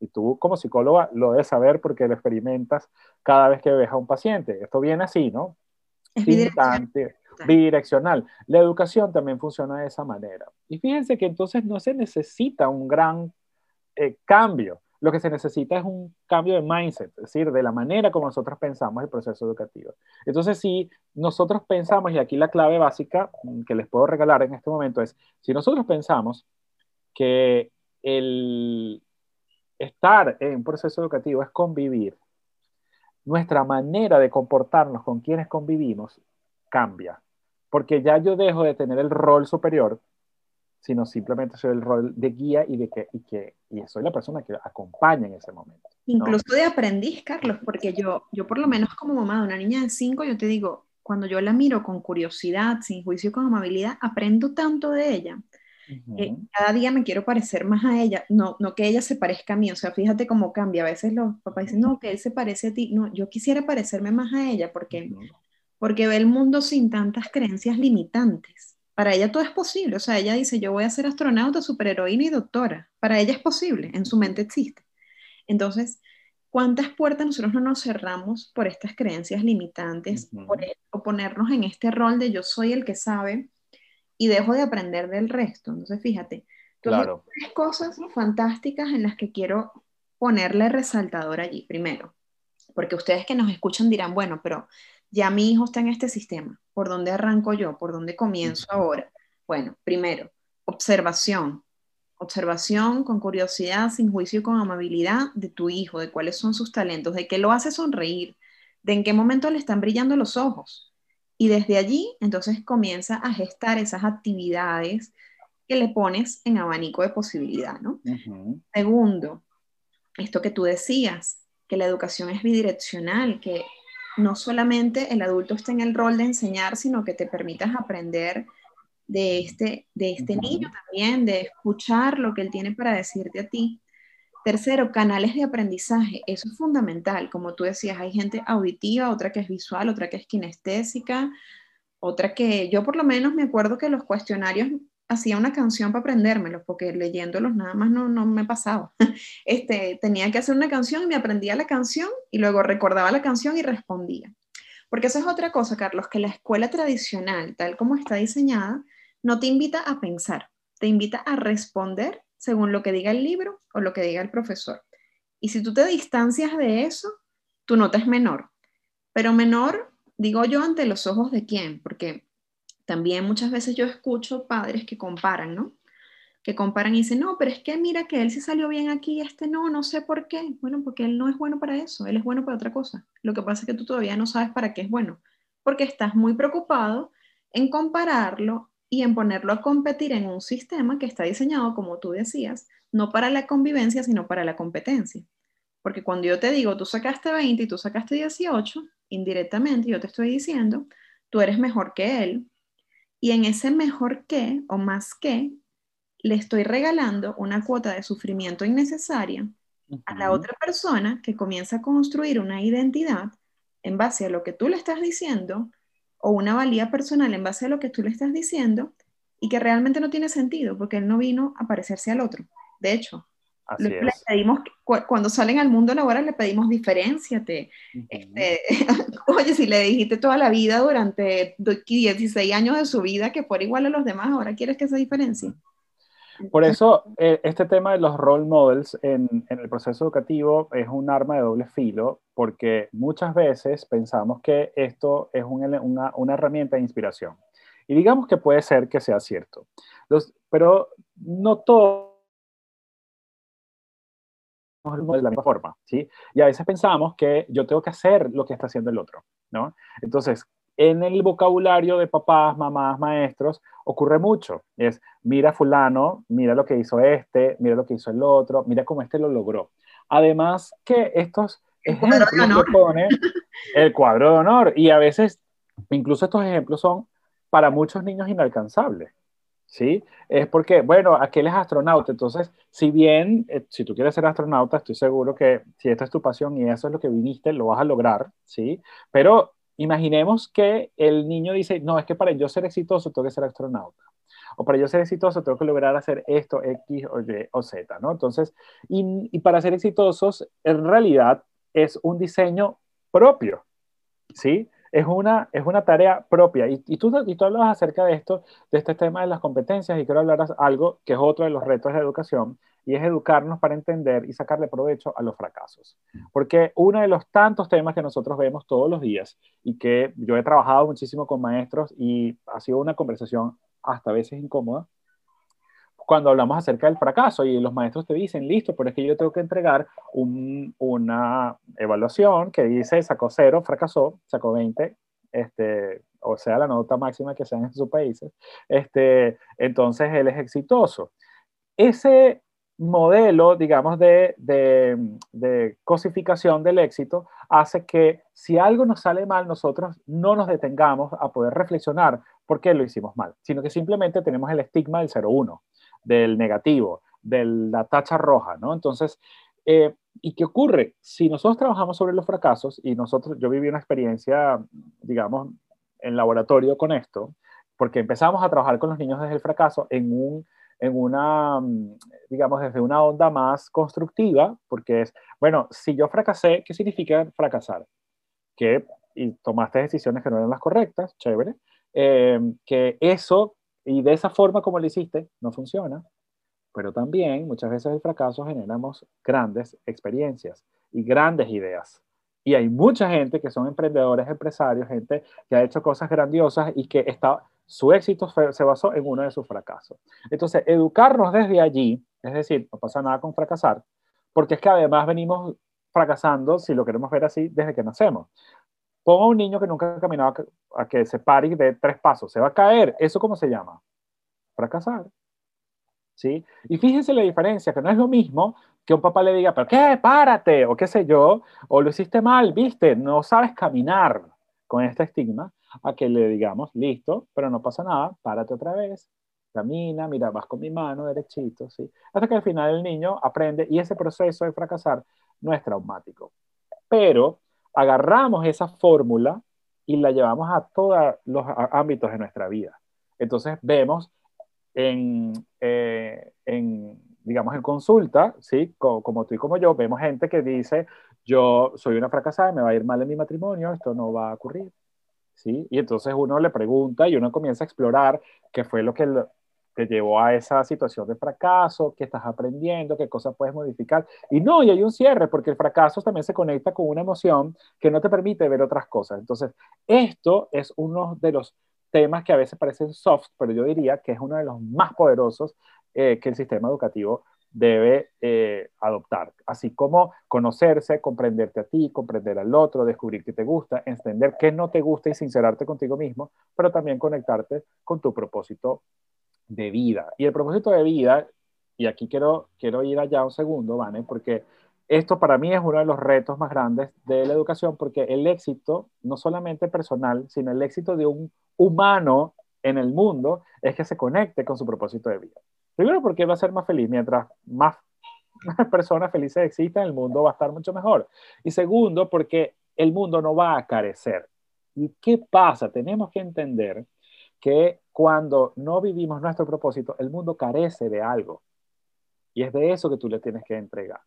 Speaker 2: Y tú como psicóloga lo debes saber porque lo experimentas cada vez que ves a un paciente. Esto viene así, ¿no?
Speaker 1: Es bidireccional.
Speaker 2: bidireccional. La educación también funciona de esa manera. Y fíjense que entonces no se necesita un gran eh, cambio lo que se necesita es un cambio de mindset, es decir, de la manera como nosotros pensamos el proceso educativo. Entonces, si nosotros pensamos, y aquí la clave básica que les puedo regalar en este momento es, si nosotros pensamos que el estar en un proceso educativo es convivir, nuestra manera de comportarnos con quienes convivimos cambia, porque ya yo dejo de tener el rol superior sino simplemente soy el rol de guía y de que, y que y soy la persona que acompaña en ese momento.
Speaker 1: Incluso de aprendiz, Carlos, porque yo, yo por lo menos como mamá de una niña de 5, yo te digo, cuando yo la miro con curiosidad, sin juicio y con amabilidad, aprendo tanto de ella. Cada día me quiero parecer más a ella, no, no que ella se parezca a mí, o sea, fíjate cómo cambia. A veces los papás dicen, no, que él se parece a ti. No, yo quisiera parecerme más a ella porque, porque ve el mundo sin tantas creencias limitantes para ella todo es posible. O sea, ella dice, yo voy a ser astronauta, superheroína y doctora. Para ella es posible, en su mente existe. Entonces, ¿cuántas puertas nosotros no nos cerramos por estas creencias limitantes por o ponernos en este rol de yo soy el que sabe y dejo de aprender del resto? Entonces, fíjate,
Speaker 2: claro.
Speaker 1: tres cosas fantásticas en las que quiero ponerle resaltador allí. Primero, porque ustedes que nos escuchan dirán, bueno, pero ya mi hijo está en este sistema, ¿por dónde arranco yo? ¿Por dónde comienzo ahora? Bueno, primero, observación. Observación con curiosidad, sin juicio y con amabilidad de tu hijo, de cuáles son sus talentos, de qué lo hace sonreír, de en qué momento le están brillando los ojos. Y desde allí, entonces comienza a gestar esas actividades que le pones en abanico de posibilidad, ¿no? Segundo, esto que tú decías, que la educación es bidireccional, que no solamente el adulto está en el rol de enseñar, sino que te permitas aprender de este, de este niño también, de escuchar lo que él tiene para decirte a ti. Tercero, canales de aprendizaje. Eso es fundamental. Como tú decías, hay gente auditiva, otra que es visual, otra que es kinestésica, otra que yo por lo menos me acuerdo que los cuestionarios hacía una canción para aprendérmelos, porque leyéndolos nada más no, no me pasaba. Este, tenía que hacer una canción y me aprendía la canción y luego recordaba la canción y respondía. Porque esa es otra cosa, Carlos, que la escuela tradicional, tal como está diseñada, no te invita a pensar, te invita a responder según lo que diga el libro o lo que diga el profesor. Y si tú te distancias de eso, tu nota es menor. Pero menor, digo yo, ante los ojos de quién, porque también muchas veces yo escucho padres que comparan, ¿no? Que comparan y dicen, no, pero es que mira que él sí salió bien aquí este no, no sé por qué. Bueno, porque él no es bueno para eso, él es bueno para otra cosa. Lo que pasa es que tú todavía no sabes para qué es bueno, porque estás muy preocupado en compararlo y en ponerlo a competir en un sistema que está diseñado, como tú decías, no para la convivencia, sino para la competencia. Porque cuando yo te digo, tú sacaste 20 y tú sacaste 18, indirectamente yo te estoy diciendo, tú eres mejor que él. Y en ese mejor que o más que, le estoy regalando una cuota de sufrimiento innecesaria a la otra persona que comienza a construir una identidad en base a lo que tú le estás diciendo o una valía personal en base a lo que tú le estás diciendo y que realmente no tiene sentido porque él no vino a parecerse al otro. De hecho, le, pedimos, cuando salen al mundo laboral le pedimos diferenciate. Este, oye, si le dijiste toda la vida durante 16 años de su vida que fuera igual a los demás, ahora quieres que se diferencie.
Speaker 2: Por eso, eh, este tema de los role models en, en, el proceso educativo es un arma de doble filo, porque muchas veces pensamos que esto es una, una, herramienta de inspiración. Y digamos que puede ser que sea cierto, Los, pero no todo de la misma forma, ¿sí? Y a veces pensamos que yo tengo que hacer lo que está haciendo el otro, ¿no? Entonces, en el vocabulario de papás, mamás, maestros, ocurre mucho. Es, mira fulano, mira lo que hizo este, mira lo que hizo el otro, mira cómo este lo logró. Además que estos ejemplos que pone el cuadro de honor y a veces incluso estos ejemplos son para muchos niños inalcanzables. ¿Sí? Es porque, bueno, aquel es astronauta, entonces, si bien, eh, si tú quieres ser astronauta, estoy seguro que si esta es tu pasión y eso es lo que viniste, lo vas a lograr, ¿sí? Pero Imaginemos que el niño dice, no, es que para yo ser exitoso tengo que ser astronauta. O para yo ser exitoso tengo que lograr hacer esto, X o Y o Z, ¿no? Entonces, y, para ser exitosos, en realidad es un diseño propio, ¿sí? Es una, es una tarea propia. Y, y, tú, y tú hablabas acerca de esto, de este tema de las competencias, y quiero hablar algo que es otro de los retos de educación, y es educarnos para entender y sacarle provecho a los fracasos. Porque uno de los tantos temas que nosotros vemos todos los días y que yo he trabajado muchísimo con maestros y ha sido una conversación hasta veces incómoda, cuando hablamos acerca del fracaso y los maestros te dicen, listo, pero es que yo tengo que entregar una evaluación que dice sacó cero, fracasó, sacó 20, este, o sea, la nota máxima que sean en sus países, este, entonces él es exitoso. Ese modelo, digamos, de, de, cosificación del éxito hace que si algo nos sale mal, nosotros no nos detengamos a poder reflexionar por qué lo hicimos mal, sino que simplemente tenemos el estigma del 0-1, del negativo, de la tacha roja, ¿no? Entonces, eh, ¿y qué ocurre? Si nosotros trabajamos sobre los fracasos y nosotros, yo viví una experiencia, digamos, en laboratorio con esto, porque empezamos a trabajar con los niños desde el fracaso en un en una, digamos, desde una onda más constructiva, porque es, bueno, si yo fracasé, ¿qué significa fracasar? Que y tomaste decisiones que no eran las correctas, chévere, eh, que eso y de esa forma como lo hiciste no funciona, pero también muchas veces el fracaso generamos grandes experiencias y grandes ideas. Y hay mucha gente que son emprendedores, empresarios, gente que ha hecho cosas grandiosas y que está su éxito se basó en uno de sus fracasos. Entonces, educarnos desde allí, es decir, no pasa nada con fracasar, porque es que además venimos fracasando, si lo queremos ver así, desde que nacemos. Ponga a un niño que nunca ha caminado a que se pare de tres pasos, se va a caer. ¿Eso cómo se llama? Fracasar. ¿sí? Y fíjense la diferencia, que no es lo mismo que un papá le diga, pero ¿qué? Párate, o qué sé yo, o lo hiciste mal, viste, no sabes caminar con este estigma, a que le digamos, listo, pero no pasa nada, párate otra vez, camina, mira, vas con mi mano derechito, ¿sí? Hasta que al final el niño aprende y ese proceso de fracasar no es traumático. Pero agarramos esa fórmula y la llevamos a todos los ámbitos de nuestra vida. Entonces vemos en, eh, digamos, en consulta, ¿sí? Como, como, tú y como yo, vemos gente que dice, yo soy una fracasada, me va a ir mal en mi matrimonio, esto no va a ocurrir, ¿sí? Y entonces uno le pregunta y uno comienza a explorar qué fue lo que te llevó a esa situación de fracaso, qué estás aprendiendo, qué cosas puedes modificar. Y no, y hay un cierre, porque el fracaso también se conecta con una emoción que no te permite ver otras cosas. Entonces, esto es uno de los temas que a veces parecen soft, pero yo diría que es uno de los más poderosos eh, que el sistema educativo debe eh, adoptar, así como conocerse, comprenderte a ti, comprender al otro, descubrir qué te gusta, entender qué no te gusta y sincerarte contigo mismo, pero también conectarte con tu propósito de vida. Y el propósito de vida, y aquí quiero, quiero ir allá un segundo, ¿vale? Porque esto para mí es uno de los retos más grandes de la educación, porque el éxito, no solamente personal, sino el éxito de un humano en el mundo, es que se conecte con su propósito de vida. Primero porque va a ser más feliz, mientras más personas felices existan, el mundo va a estar mucho mejor. Y segundo, porque el mundo no va a carecer. ¿Y qué pasa? Tenemos que entender que cuando no vivimos nuestro propósito, el mundo carece de algo. Y es de eso que tú le tienes que entregar.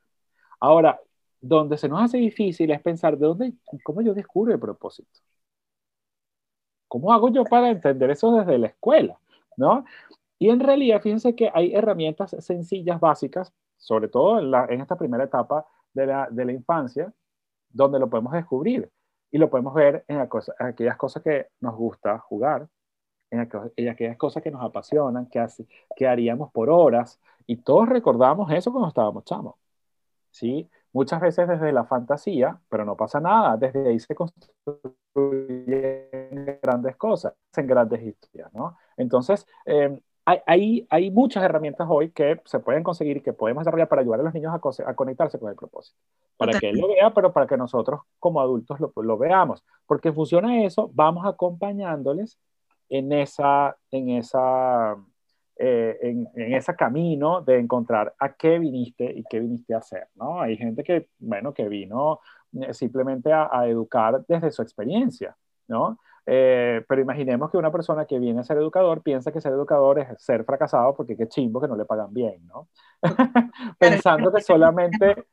Speaker 2: Ahora, donde se nos hace difícil es pensar de dónde, cómo yo descubro el propósito. ¿Cómo hago yo para entender eso desde la escuela? ¿No? Y en realidad, fíjense que hay herramientas sencillas, básicas, sobre todo en, esta primera etapa de la, de la, infancia, donde lo podemos descubrir. Y lo podemos ver en, aquellas cosas que nos gusta jugar, en, aquellas cosas que nos apasionan, que, que haríamos por horas. Y todos recordamos eso cuando estábamos chamos. ¿sí? Muchas veces desde la fantasía, pero no pasa nada. Desde ahí se construyen grandes cosas, en grandes historias, ¿no? Entonces, eh, hay, hay, muchas herramientas hoy que se pueden conseguir que podemos desarrollar para ayudar a los niños a, a conectarse con el propósito. Para que él lo vea, pero para que nosotros como adultos lo, lo veamos. Porque funciona eso, vamos acompañándoles en esa, en esa, eh, en, en, ese camino de encontrar a qué viniste y qué viniste a hacer, ¿no? Hay gente que, bueno, que vino eh, simplemente a, a educar desde su experiencia, ¿no? Eh, pero imaginemos que una persona que viene a ser educador piensa que ser educador es ser fracasado porque qué chimbo que no le pagan bien, ¿no? pensando que solamente,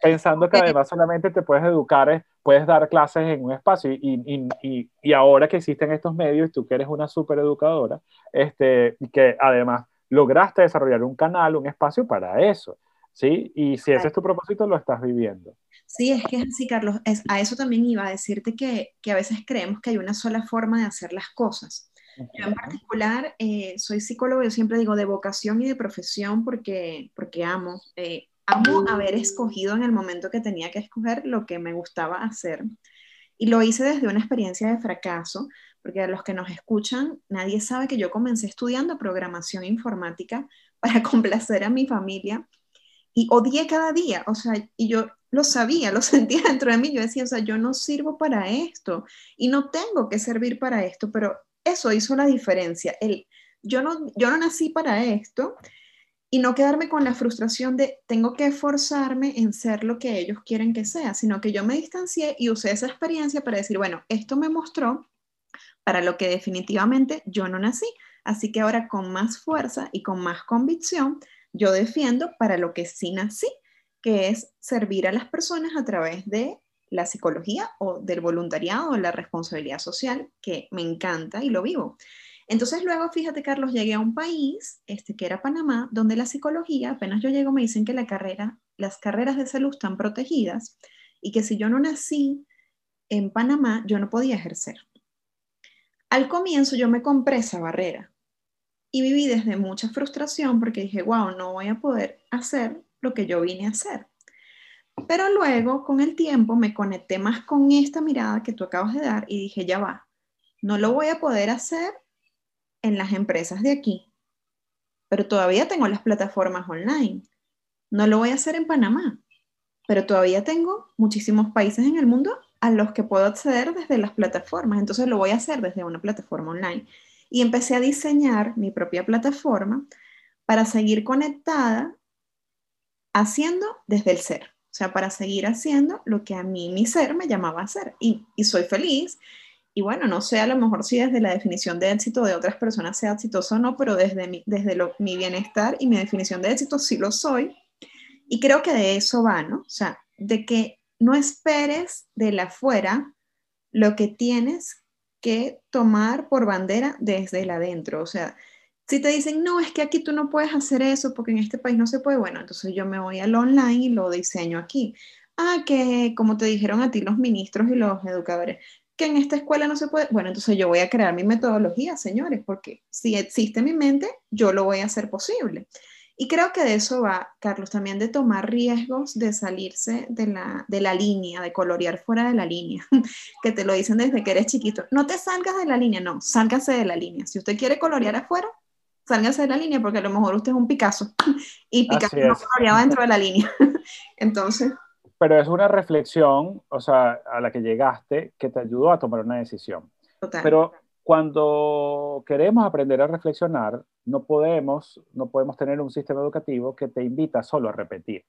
Speaker 2: pensando que además solamente te puedes educar, puedes dar clases en un espacio y, y, y, y ahora que existen estos medios, tú que eres una super educadora, este, y que además lograste desarrollar un canal, un espacio para eso, ¿sí? Y si ese es tu propósito, lo estás viviendo.
Speaker 1: Sí, es que es así, Carlos. Es, a eso también iba a decirte que, que, a veces creemos que hay una sola forma de hacer las cosas. Yo en particular eh, soy psicólogo, yo siempre digo de vocación y de profesión porque, porque amo. Eh, amo haber escogido en el momento que tenía que escoger lo que me gustaba hacer. Y lo hice desde una experiencia de fracaso, porque a los que nos escuchan, nadie sabe que yo comencé estudiando programación informática para complacer a mi familia y odié cada día, o sea, y yo lo sabía, lo sentía dentro de mí, yo decía, o sea, yo no sirvo para esto y no tengo que servir para esto, pero eso hizo la diferencia. El, yo, no, yo no nací para esto y no quedarme con la frustración de tengo que esforzarme en ser lo que ellos quieren que sea, sino que yo me distancié y usé esa experiencia para decir, bueno, esto me mostró para lo que definitivamente yo no nací. Así que ahora con más fuerza y con más convicción, yo defiendo para lo que sí nací que es servir a las personas a través de la psicología o del voluntariado o la responsabilidad social, que me encanta y lo vivo. Entonces luego, fíjate, Carlos, llegué a un país, este, que era Panamá, donde la psicología, apenas yo llego, me dicen que la carrera, las carreras de salud están protegidas y que si yo no nací en Panamá, yo no podía ejercer. Al comienzo yo me compré esa barrera y viví desde mucha frustración porque dije, wow, no voy a poder hacer lo que yo vine a hacer. Pero luego, con el tiempo, me conecté más con esta mirada que tú acabas de dar y dije, ya va, no lo voy a poder hacer en las empresas de aquí. pero todavía tengo las plataformas online. No lo voy a hacer en Panamá, pero todavía tengo muchísimos países en el mundo a los que puedo acceder desde las plataformas. Entonces lo voy a hacer desde una plataforma online. Y empecé a diseñar mi propia plataforma para seguir conectada haciendo desde el ser. O sea, para seguir haciendo lo que a mí mi ser me llamaba a hacer. Y, soy feliz. Y bueno, no sé a lo mejor si desde la definición de éxito de otras personas sea exitoso o no, pero desde, mi, desde mi bienestar y mi definición de éxito sí lo soy. Y creo que de eso va, ¿no? O sea, de que no esperes de la afuera lo que tienes que tomar por bandera desde el adentro. O sea, si te dicen, no, es que aquí tú no puedes hacer eso porque en este país no se puede, bueno, entonces yo me voy al online y lo diseño aquí. Ah, que como te dijeron a ti los ministros y los educadores, que en esta escuela no se puede, bueno, entonces yo voy a crear mi metodología, señores, porque si existe mi mente, yo lo voy a hacer posible. Y creo que de eso va, Carlos, también de tomar riesgos de salirse de la, de la línea, de colorear fuera de la línea, que te lo dicen desde que eres chiquito. No te salgas de la línea, no, sálgase de la línea. Si usted quiere colorear afuera, sálgase de la línea porque a lo mejor usted es un Picasso y Picasso no coloreaba dentro de la línea. Entonces...
Speaker 2: Pero es una reflexión, o sea, a la que llegaste que te ayudó a tomar una decisión. Total. Pero cuando queremos aprender a reflexionar, no podemos, no podemos tener un sistema educativo que te invita solo a repetir.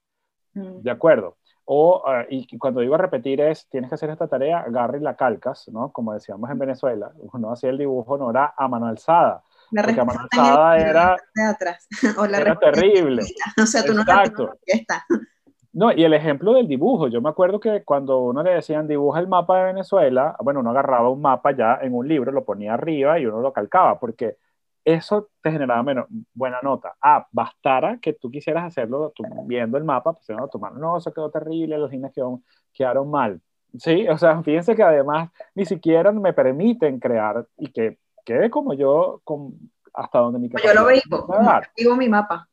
Speaker 2: Mm. ¿De acuerdo? O, ah, y cuando digo repetir es, tienes que hacer esta tarea, agarra y la calcas, ¿no? Como decíamos en Venezuela, uno hacía el dibujo, no era a mano alzada. La porque a mano alzada era,
Speaker 1: de atrás.
Speaker 2: O la era terrible.
Speaker 1: O sea, tú Exacto. no la está.
Speaker 2: No, y el ejemplo del dibujo, yo me acuerdo que cuando uno le decían dibuja el mapa de Venezuela, bueno, uno agarraba un mapa ya en un libro, lo ponía arriba y uno lo calcaba, porque eso te generaba menos, buena nota. Ah, bastara que tú quisieras hacerlo viendo el mapa, pues no, tomar, no, eso quedó terrible, los líneas quedaron, quedaron mal. Sí, o sea, fíjense que además ni siquiera me permiten crear y que quede como yo, con, hasta donde mi
Speaker 1: Yo lo vivo, vivo mi mapa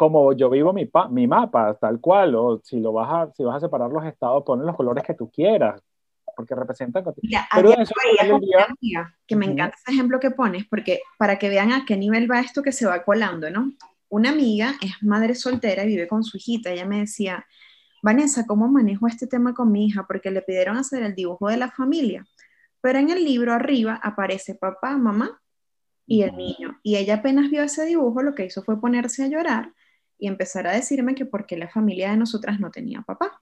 Speaker 2: como yo vivo mi, mi mapa, tal cual, o si, lo vas a, si vas a separar los estados, ponen los colores que tú quieras, porque representan...
Speaker 1: Pero eso día, que me encanta ese ejemplo que pones, porque para que vean a qué nivel va esto que se va colando, ¿no? Una amiga es madre soltera y vive con su hijita, ella me decía, Vanessa, ¿cómo manejo este tema con mi hija? Porque le pidieron hacer el dibujo de la familia, pero en el libro arriba aparece papá, mamá y el niño, y ella apenas vio ese dibujo, lo que hizo fue ponerse a llorar, y empezar a decirme que porque la familia de nosotras no tenía papá.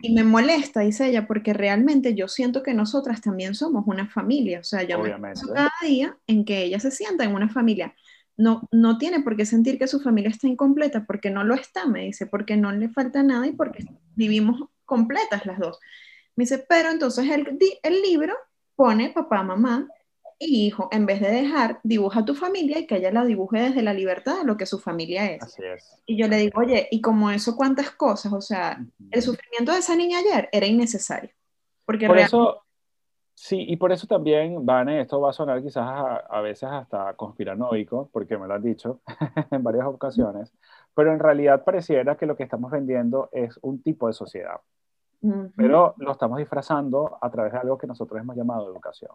Speaker 1: Y me molesta, dice ella, porque realmente yo siento que nosotras también somos una familia. O sea, yo me pienso cada día en que ella se sienta en una familia. No, no tiene por qué sentir que su familia está incompleta, porque no lo está, me dice, porque no le falta nada y porque vivimos completas las dos. Me dice, pero entonces el, el libro pone papá, mamá, y hijo, en vez de dejar, dibuja tu familia y que ella la dibuje desde la libertad de lo que su familia es.
Speaker 2: Así es.
Speaker 1: Y yo le digo, oye, y como eso, ¿cuántas cosas? O sea, el sufrimiento de esa niña ayer era innecesario. Porque
Speaker 2: por eso, sí, y por eso también, Vane, esto va a sonar quizás a, veces hasta conspiranoico, porque me lo han dicho en varias ocasiones, pero en realidad pareciera que lo que estamos vendiendo es un tipo de sociedad. Pero lo estamos disfrazando a través de algo que nosotros hemos llamado educación.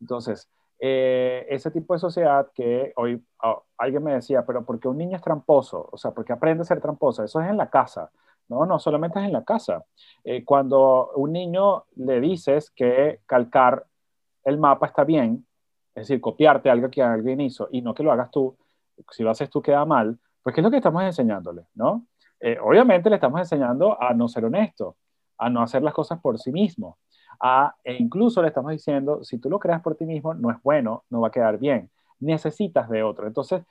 Speaker 2: Entonces, eh, ese tipo de sociedad que hoy oh, alguien me decía, pero ¿por qué un niño es tramposo? O sea, ¿por qué aprende a ser tramposo? Eso es en la casa. No, no solamente es en la casa. Eh, cuando un niño le dices que calcar el mapa está bien, es decir, copiarte algo que alguien hizo y no que lo hagas tú, si lo haces tú queda mal, pues ¿qué es lo que estamos enseñándole? ¿no? Eh, obviamente le estamos enseñando a no ser honesto, a no hacer las cosas por sí mismo e incluso le estamos diciendo, si tú lo creas por ti mismo, no es bueno, no va a quedar bien, necesitas de otro. Entonces,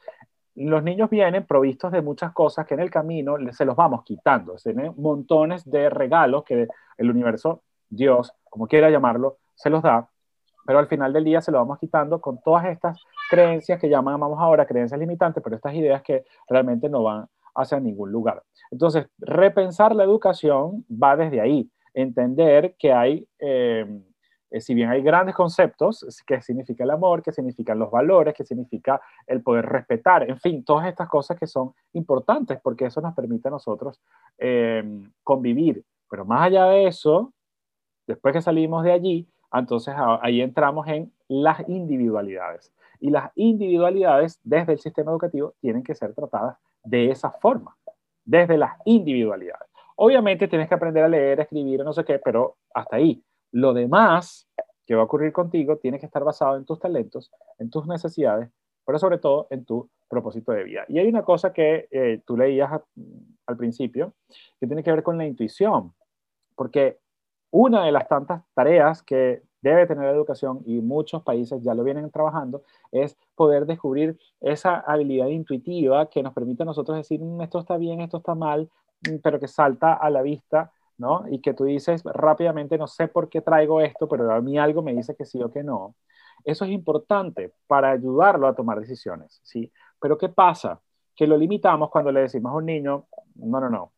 Speaker 2: los niños vienen provistos de muchas cosas que en el camino se los vamos quitando. Tienen montones de regalos que el universo, Dios, como quiera llamarlo, se los da, pero al final del día se lo vamos quitando con todas estas creencias que llamamos ahora creencias limitantes, pero estas ideas que realmente no van hacia ningún lugar. Entonces, repensar la educación va desde ahí entender que hay, em, eh, si bien hay grandes conceptos, que significa el amor, que significan los valores, que significa el poder respetar, en fin, todas estas cosas que son importantes porque eso nos permite a nosotros em, convivir. Pero más allá de eso, después que salimos de allí, entonces ahí entramos en las individualidades. Y las individualidades desde el sistema educativo tienen que ser tratadas de esa forma, desde las individualidades. Obviamente tienes que aprender a leer, a escribir, no sé qué, pero hasta ahí. Lo demás que va a ocurrir contigo tiene que estar basado en tus talentos, en tus necesidades, pero sobre todo en tu propósito de vida. Y hay una cosa que eh, tú leías al principio, que tiene que ver con la intuición, porque una de las tantas tareas que debe tener la educación, y muchos países ya lo vienen trabajando, es poder descubrir esa habilidad intuitiva que nos permite a nosotros decir, mm, esto está bien, esto está mal, pero que salta a la vista, ¿no? Y que tú dices rápidamente, no sé por qué traigo esto, pero a mí algo me dice que sí o que no. Eso es importante para ayudarlo a tomar decisiones, ¿sí? Pero ¿qué pasa? Que lo limitamos cuando le decimos a un niño, no, no, no,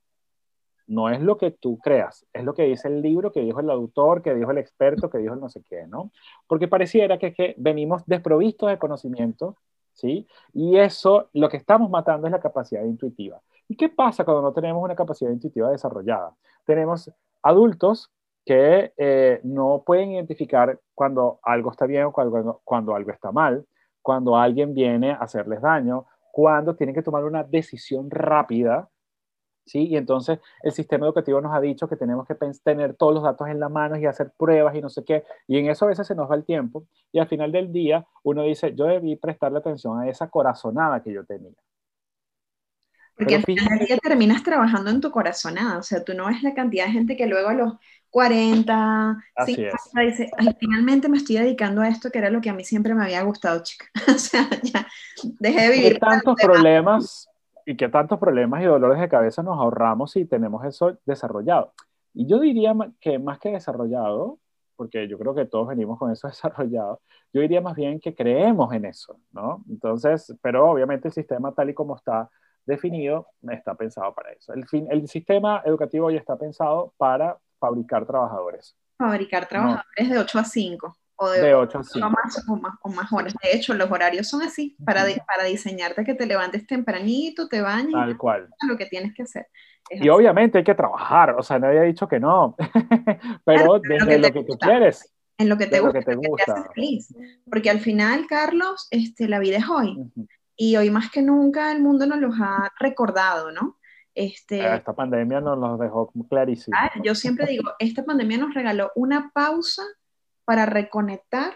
Speaker 2: no es lo que tú creas, es lo que dice el libro, que dijo el autor, que dijo el experto, que dijo el no sé qué, ¿no? Porque pareciera que, que venimos desprovistos de conocimiento, ¿sí? Y eso, lo que estamos matando es la capacidad intuitiva. ¿Y qué pasa cuando no tenemos una capacidad intuitiva desarrollada? Tenemos adultos que eh, no pueden identificar cuando algo está bien o cuando, cuando algo está mal, cuando alguien viene a hacerles daño, cuando tienen que tomar una decisión rápida, ¿sí? Y entonces el sistema educativo nos ha dicho que tenemos que tener todos los datos en la mano y hacer pruebas y no sé qué, y en eso a veces se nos va el tiempo, y al final del día uno dice, yo debí prestarle atención a esa corazonada que yo tenía.
Speaker 1: Porque al final del día terminas trabajando en tu corazonada, o sea, tú no ves la cantidad de gente que luego a los 40, 50 dice, finalmente me estoy dedicando a esto que era lo que a mí siempre me había gustado, chica. o sea, ya dejé de vivir.
Speaker 2: tantos problemas y qué tantos problemas y dolores de cabeza nos ahorramos si tenemos eso desarrollado. Y yo diría que más que desarrollado, porque yo creo que todos venimos con eso desarrollado, yo diría más bien que creemos en eso, ¿no? Entonces, pero obviamente el sistema tal y como está definido está pensado para eso. El, fin, el sistema educativo ya está pensado para fabricar trabajadores.
Speaker 1: Fabricar trabajadores de 8 a 5
Speaker 2: o de, 8 a 5.
Speaker 1: O más, o, más, horas. De hecho, los horarios son así, para, para diseñarte que te levantes tempranito, te bañes.
Speaker 2: Tal cual.
Speaker 1: Lo que tienes que hacer.
Speaker 2: y obviamente hay que trabajar, o sea, nadie ha dicho que no, pero desde lo que, tú quieres.
Speaker 1: En lo que te gusta, que te gusta. feliz. Porque al final, Carlos, este, la vida es hoy. Y hoy más que nunca el mundo nos los ha recordado, ¿no? Este,
Speaker 2: ah, esta pandemia nos dejó clarísimo.
Speaker 1: yo siempre digo, esta pandemia nos regaló una pausa para reconectar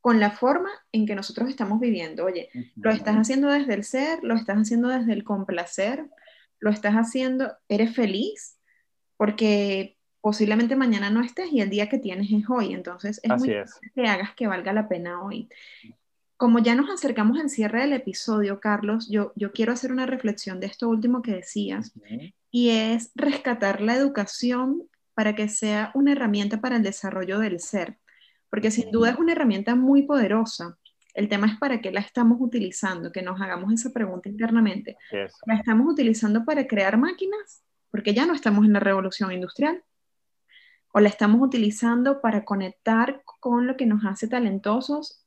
Speaker 1: con la forma en que nosotros estamos viviendo. Oye, lo estás haciendo desde el ser, lo estás haciendo desde el complacer, lo estás haciendo, eres feliz, porque posiblemente mañana no estés y el día que tienes es hoy. Entonces es muy importante que hagas que valga la pena hoy. Como ya nos acercamos al cierre del episodio, Carlos, yo, yo quiero hacer una reflexión de esto último que decías, y es rescatar la educación para que sea una herramienta para el desarrollo del ser, porque sin duda es una herramienta muy poderosa. El tema es para qué la estamos utilizando, que nos hagamos esa pregunta internamente. ¿La estamos utilizando para crear máquinas? Porque ya no estamos en la revolución industrial. ¿O la estamos utilizando para conectar con lo que nos hace talentosos,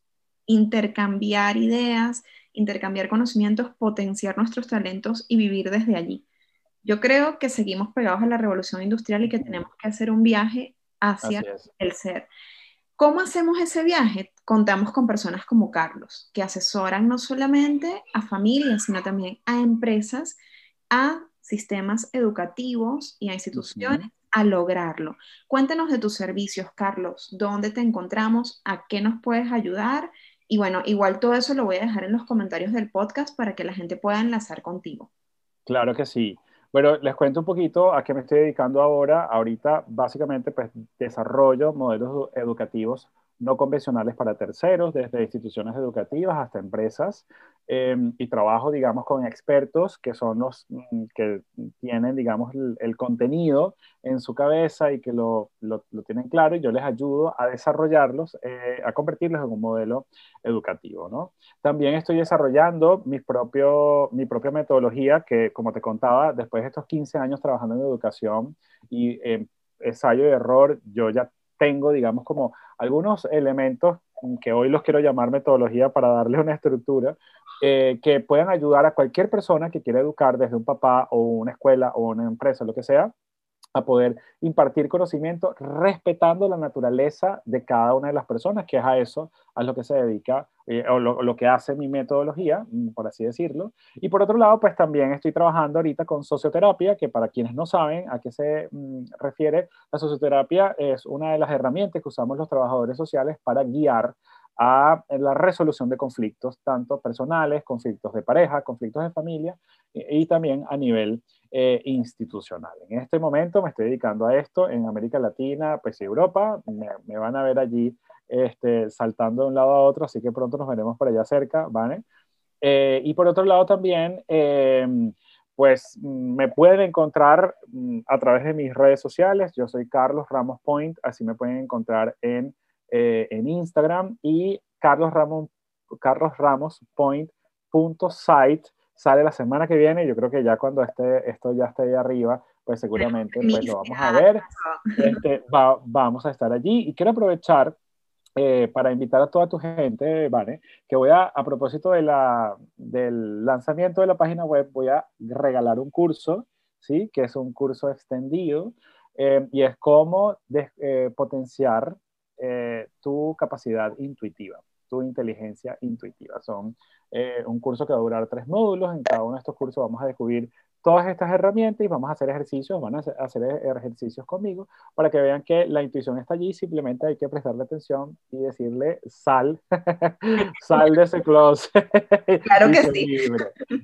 Speaker 1: intercambiar ideas, intercambiar conocimientos, potenciar nuestros talentos y vivir desde allí? Yo creo que seguimos pegados a la revolución industrial y que tenemos que hacer un viaje hacia el ser. ¿Cómo hacemos ese viaje? Contamos con personas como Carlos, que asesoran no solamente a familias, sino también a empresas, a sistemas educativos y a instituciones a lograrlo. Cuéntanos de tus servicios, Carlos, dónde te encontramos, a qué nos puedes ayudar y bueno, igual todo eso lo voy a dejar en los comentarios del podcast para que la gente pueda enlazar contigo.
Speaker 2: Claro que sí. Bueno, les cuento un poquito a qué me estoy dedicando ahora. Ahorita, básicamente, pues desarrollo modelos educativos no convencionales para terceros, desde instituciones educativas hasta empresas, em, y trabajo, digamos, con expertos que son los mm, que tienen, digamos, el, contenido en su cabeza y que lo, lo, tienen claro, y yo les ayudo a desarrollarlos, eh, a convertirlos en un modelo educativo, ¿no? También estoy desarrollando mi, propio, mi propia metodología que, como te contaba, después de estos 15 años trabajando en educación y ensayo y error, yo ya tengo, digamos, como algunos elementos que hoy los quiero llamar metodología para darle una estructura, eh, que puedan ayudar a cualquier persona que quiera educar desde un papá o una escuela o una empresa, lo que sea, a poder impartir conocimiento respetando la naturaleza de cada una de las personas, que es a eso, a lo que se dedica eh, o lo, que hace mi metodología, mm, por así decirlo. Y por otro lado, pues también estoy trabajando ahorita con socioterapia, que para quienes no saben a qué se mm, refiere, la socioterapia es una de las herramientas que usamos los trabajadores sociales para guiar a la resolución de conflictos, tanto personales, conflictos de pareja, conflictos de familia y, también a nivel eh, institucional. En este momento me estoy dedicando a esto en América Latina, pues Europa. Me, van a ver allí este, saltando de un lado a otro, así que pronto nos veremos por allá cerca, ¿vale? Eh, y por otro lado también, em, pues me pueden encontrar mm, a través de mis redes sociales. Yo soy Carlos Ramos Point, así me pueden encontrar en eh, en Instagram y Carlos Ramos, Carlos Ramos Point.site sale la semana que viene. Yo creo que ya cuando esté, esto ya esté ahí arriba, pues seguramente pues, lo vamos a ver. Este, vamos a estar allí y quiero aprovechar eh, para invitar a toda tu gente, ¿vale? Que voy a, a propósito de la, del lanzamiento de la página web, voy a regalar un curso, ¿sí? Que es un curso extendido eh, y es cómo potenciar eh, tu capacidad intuitiva, tu inteligencia intuitiva. Son eh, un curso que va a durar tres módulos. En cada uno de estos cursos vamos a descubrir todas estas herramientas y vamos a hacer ejercicios, van a hacer ejercicios conmigo para que vean que la intuición está allí, simplemente hay que prestarle atención y decirle sal, sal de ese closet.
Speaker 1: Claro que sí.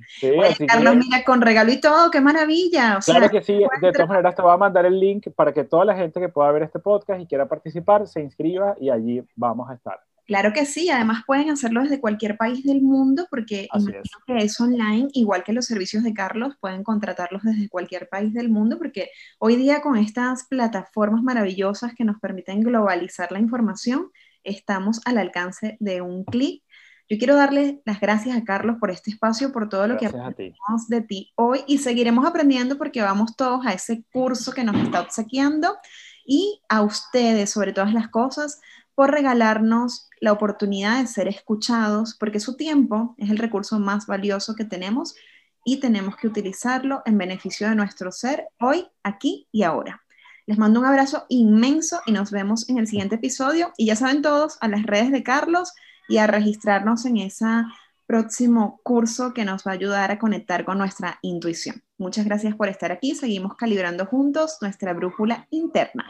Speaker 1: sí Carlos, mira, con regalo y todo, qué maravilla.
Speaker 2: claro que sí, de todas maneras te voy a mandar el link para que toda la gente que pueda ver este podcast y quiera participar se inscriba y allí vamos a estar.
Speaker 1: Claro que sí, además pueden hacerlo desde cualquier país del mundo porque imagino que es online, igual que los servicios de Carlos, pueden contratarlos desde cualquier país del mundo porque hoy día con estas plataformas maravillosas que nos permiten globalizar la información, estamos al alcance de un clic. Yo quiero darle las gracias a Carlos por este espacio, por todo lo que aprendimos de ti hoy y seguiremos aprendiendo porque vamos todos a ese curso que nos está obsequiando. Y a ustedes sobre todas las cosas por regalarnos la oportunidad de ser escuchados, porque su tiempo es el recurso más valioso que tenemos y tenemos que utilizarlo en beneficio de nuestro ser hoy, aquí y ahora. Les mando un abrazo inmenso y nos vemos en el siguiente episodio. Y ya saben todos a las redes de Carlos y a registrarnos en ese próximo curso que nos va a ayudar a conectar con nuestra intuición. Muchas gracias por estar aquí. Seguimos calibrando juntos nuestra brújula interna.